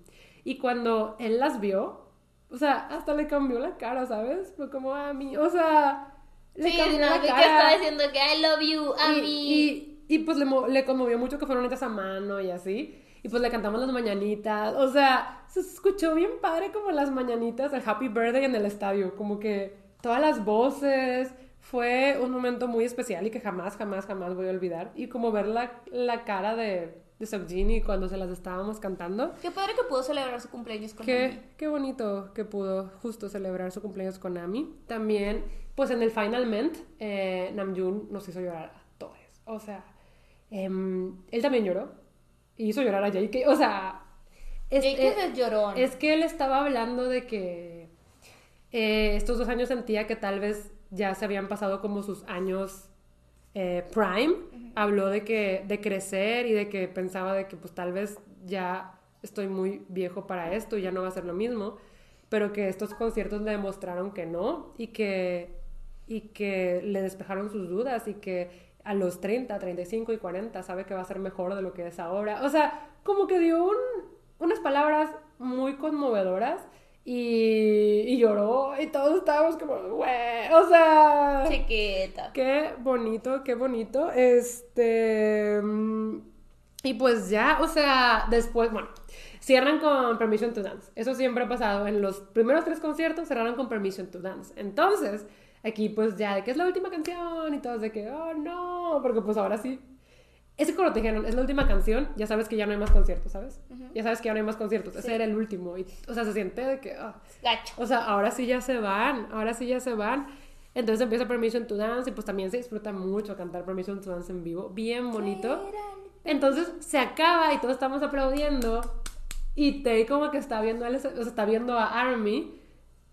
B: Y cuando él las vio, o sea, hasta le cambió la cara, ¿sabes? Fue como a mí, o sea, le
A: Sí,
B: cambió
A: no,
B: la
A: que
B: cara.
A: estaba diciendo que I love you, a
B: Y-
A: mí.
B: Y, y, pues le, le conmovió mucho que fueron hechas a mano y así. Y pues le cantamos las mañanitas. O sea, se escuchó bien padre como las mañanitas del Happy Birthday en el estadio. Como que todas las voces. Fue un momento muy especial y que jamás, jamás, jamás voy a olvidar. Y como ver la, la cara de, de Sokjini cuando se las estábamos cantando.
A: Qué padre que pudo celebrar su cumpleaños con Ami.
B: Qué, qué bonito que pudo justo celebrar su cumpleaños con Ami. También, pues en el Final Ment, eh, Namjoon nos hizo llorar a todos. O sea, em, él también lloró. Y hizo llorar a Jake. O sea, es,
A: Jake
B: eh,
A: es llorón.
B: es que él estaba hablando de que eh, estos dos años sentía que tal vez ya se habían pasado como sus años eh, prime. Habló de que de crecer y de que pensaba de que pues tal vez ya estoy muy viejo para esto y ya no va a ser lo mismo. Pero que estos conciertos le demostraron que no y que, y que le despejaron sus dudas y que a los 30, 35 y 40 sabe que va a ser mejor de lo que es ahora. O sea, como que dio un- unas palabras muy conmovedoras y, y lloró y todos estábamos como, güey, o sea...
A: Chiquita.
B: Qué bonito, qué bonito. Este. Y pues ya, o sea, después, bueno, cierran con Permission to Dance. Eso siempre ha pasado. En los primeros tres conciertos cerraron con Permission to Dance. Entonces, aquí pues ya de que es la última canción y todos de que, oh no, porque pues ahora sí. Ese coro te dijeron, es la última canción, ya sabes que ya no hay más conciertos, ¿sabes? Ya sabes que ya no hay más conciertos, ese era el último. Y, o sea, se siente de que, ah.
A: Gacho.
B: o sea, ahora sí ya se van, ahora sí ya se van. Entonces empieza Permission to Dance y pues también se disfruta mucho cantar Permission to Dance en vivo, bien bonito. Entonces se acaba y todos estamos aplaudiendo y Tay como que está viendo, a, o sea, está viendo a Army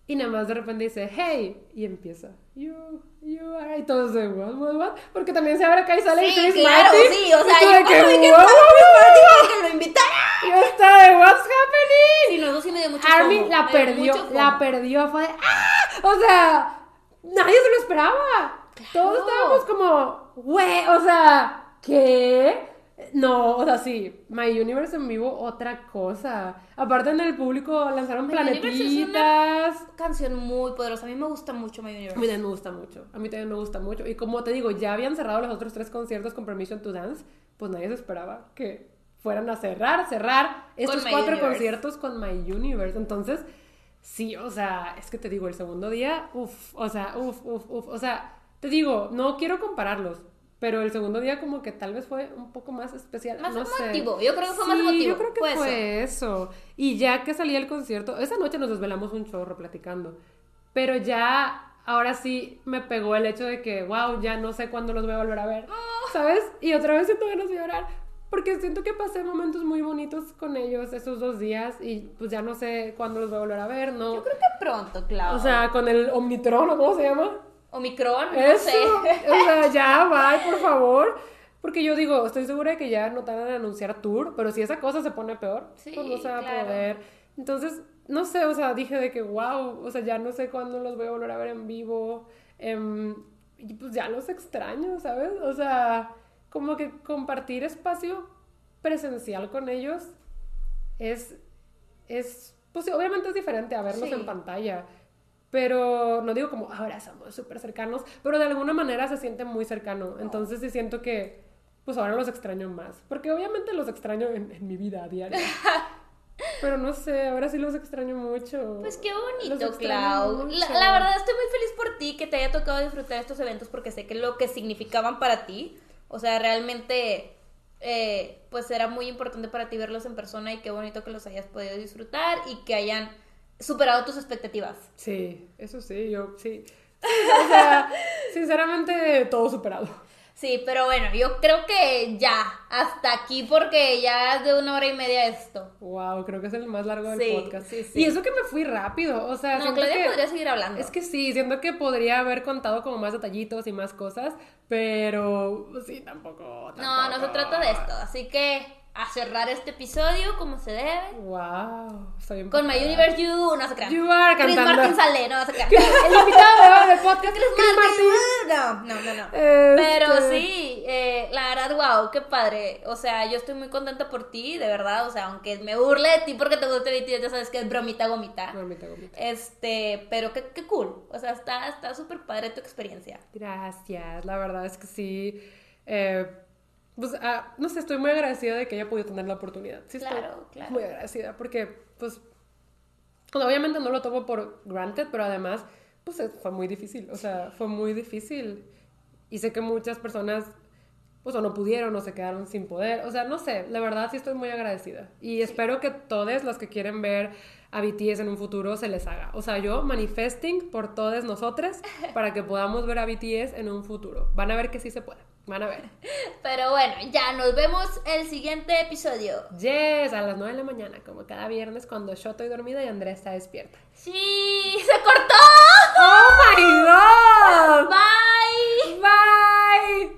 B: y nada más de repente dice, hey, y empieza, you, you are, y todos de, what, what, what, porque también se abre acá y sale
A: Sí,
B: Chris
A: claro,
B: Martin,
A: sí, o sea,
B: y
A: yo
B: de
A: que
B: "Wow".
A: Chris Martin, que lo invitara.
B: Yo estaba de, what's happening?
A: Sí, luego sí me dio mucho
B: Army
A: fomo,
B: la perdió, la perdió, fue de, ¡ah! O sea, nadie se lo esperaba. Todos estábamos como, güey, o sea, ¿qué? No, o sea, sí, My Universe en vivo, otra cosa. Aparte en el público lanzaron
A: My Universe es
B: planetitas.
A: Canción muy poderosa, a mí me gusta mucho My
B: A mí
A: Universe.
B: también me gusta mucho, a mí también me gusta mucho. Y como te digo, ya habían cerrado los otros tres conciertos con Permission to Dance, pues nadie se esperaba que fueran a cerrar, cerrar estos cuatro
A: Universe.
B: conciertos con My Universe. Entonces, sí, o sea, es que te digo, el segundo día, uff, o sea, uff, uff, uff, o sea, te digo, no quiero compararlos. Pero el segundo día como que tal vez fue un poco más especial.
A: Más
B: no sé.
A: emotivo, yo creo que fue más
B: Sí,
A: emotivo,
B: Yo creo que
A: fue
B: fue, eso. Y ya que salía el concierto, esa noche nos desvelamos un chorro platicando. Pero ya, ahora sí me pegó el hecho de que, wow, ya no sé cuándo los voy a volver a ver.
A: Ah.
B: ¿Sabes? Y otra vez siento ganas de llorar. Porque siento que pasé momentos muy bonitos con ellos esos dos días y pues ya no sé cuándo los voy a volver a ver, ¿no?
A: Yo creo que pronto, claro.
B: O sea, con el Omnitron, ¿o cómo se llama?
A: Omicron, no
B: Eso,
A: sé.
B: o sea, ya, va, por favor. Porque yo digo, estoy segura de que ya no tardan en anunciar tour, pero si esa cosa se pone peor,
A: Sí,
B: pues no se va
A: claro.
B: a poder. Entonces, no sé, o sea, dije de que, wow, o sea, ya no sé cuándo los voy a volver a ver en vivo. em, y pues ya los extraño, ¿sabes? O sea, como que compartir espacio presencial con ellos es, es, pues obviamente es diferente a verlos
A: Sí.
B: en pantalla. Pero no digo como ahora somos súper cercanos, pero de alguna manera se siente muy cercano. Entonces sí siento que, pues ahora los extraño más. Porque obviamente los extraño en, en mi vida diaria. pero no sé, ahora sí los extraño mucho.
A: Pues qué bonito, Clau. la verdad estoy muy feliz por ti que te haya tocado disfrutar estos eventos porque sé que lo que significaban para ti, o sea, realmente, eh, pues era muy importante para ti verlos en persona y qué bonito que los hayas podido disfrutar y que hayan superado tus expectativas.
B: Sí, eso sí, yo sí. O sea, sinceramente, todo superado.
A: Sí, pero bueno, yo creo que ya, hasta aquí porque ya es de una hora y media esto.
B: Wow, creo que es el más largo del
A: Sí,
B: podcast.
A: sí, sí.
B: Y eso que me fui rápido, o sea,
A: No, Claudia
B: que-
A: podría seguir hablando.
B: Es que sí, siento que podría haber contado como más detallitos y más cosas, pero sí, tampoco,
A: No, no se
B: tampoco.
A: trata de esto, así que a cerrar este episodio como se debe.
B: Wow, estoy
A: Con My. Universe You, no se crean.
B: You are
A: Chris
B: cantando.
A: Martin sale, no se crean.
B: El invitado del podcast,
A: Chris
B: Chris
A: Martin.
B: Martin.
A: No, no, no, no.
B: Este-
A: Pero sí, eh, la verdad, wow, qué padre. O sea, yo estoy muy contenta por ti, de verdad. O sea, aunque me burle de ti porque te gusta BTS, ya sabes que es bromita gomita.
B: Gomita, gomita.
A: Este, pero qué, qué cool. O sea, está está súper padre tu experiencia.
B: Gracias, la verdad es que sí. eh, pues, ah, no sé, estoy muy agradecida de que haya podido tener la oportunidad. Sí, estoy
A: Claro,
B: muy agradecida porque, pues, pues, obviamente no lo tomo por granted, pero además, pues es- fue muy difícil. O sea, fue muy difícil. Y sé que muchas personas, pues o no pudieron o se quedaron sin poder. O sea, no sé, la verdad sí estoy muy agradecida. Y espero que todas las que quieren ver a BTS en un futuro se les haga. O sea, yo manifesting por todas nosotras para que podamos ver a BTS en un futuro. Van a ver que sí se puede. Van a ver.
A: Pero bueno, ya nos vemos el siguiente episodio.
B: Yes, a las 9 de la mañana, como cada viernes cuando yo estoy dormida y Andrea está despierta.
A: Sí, se cortó.
B: Oh my god. Bye. Bye.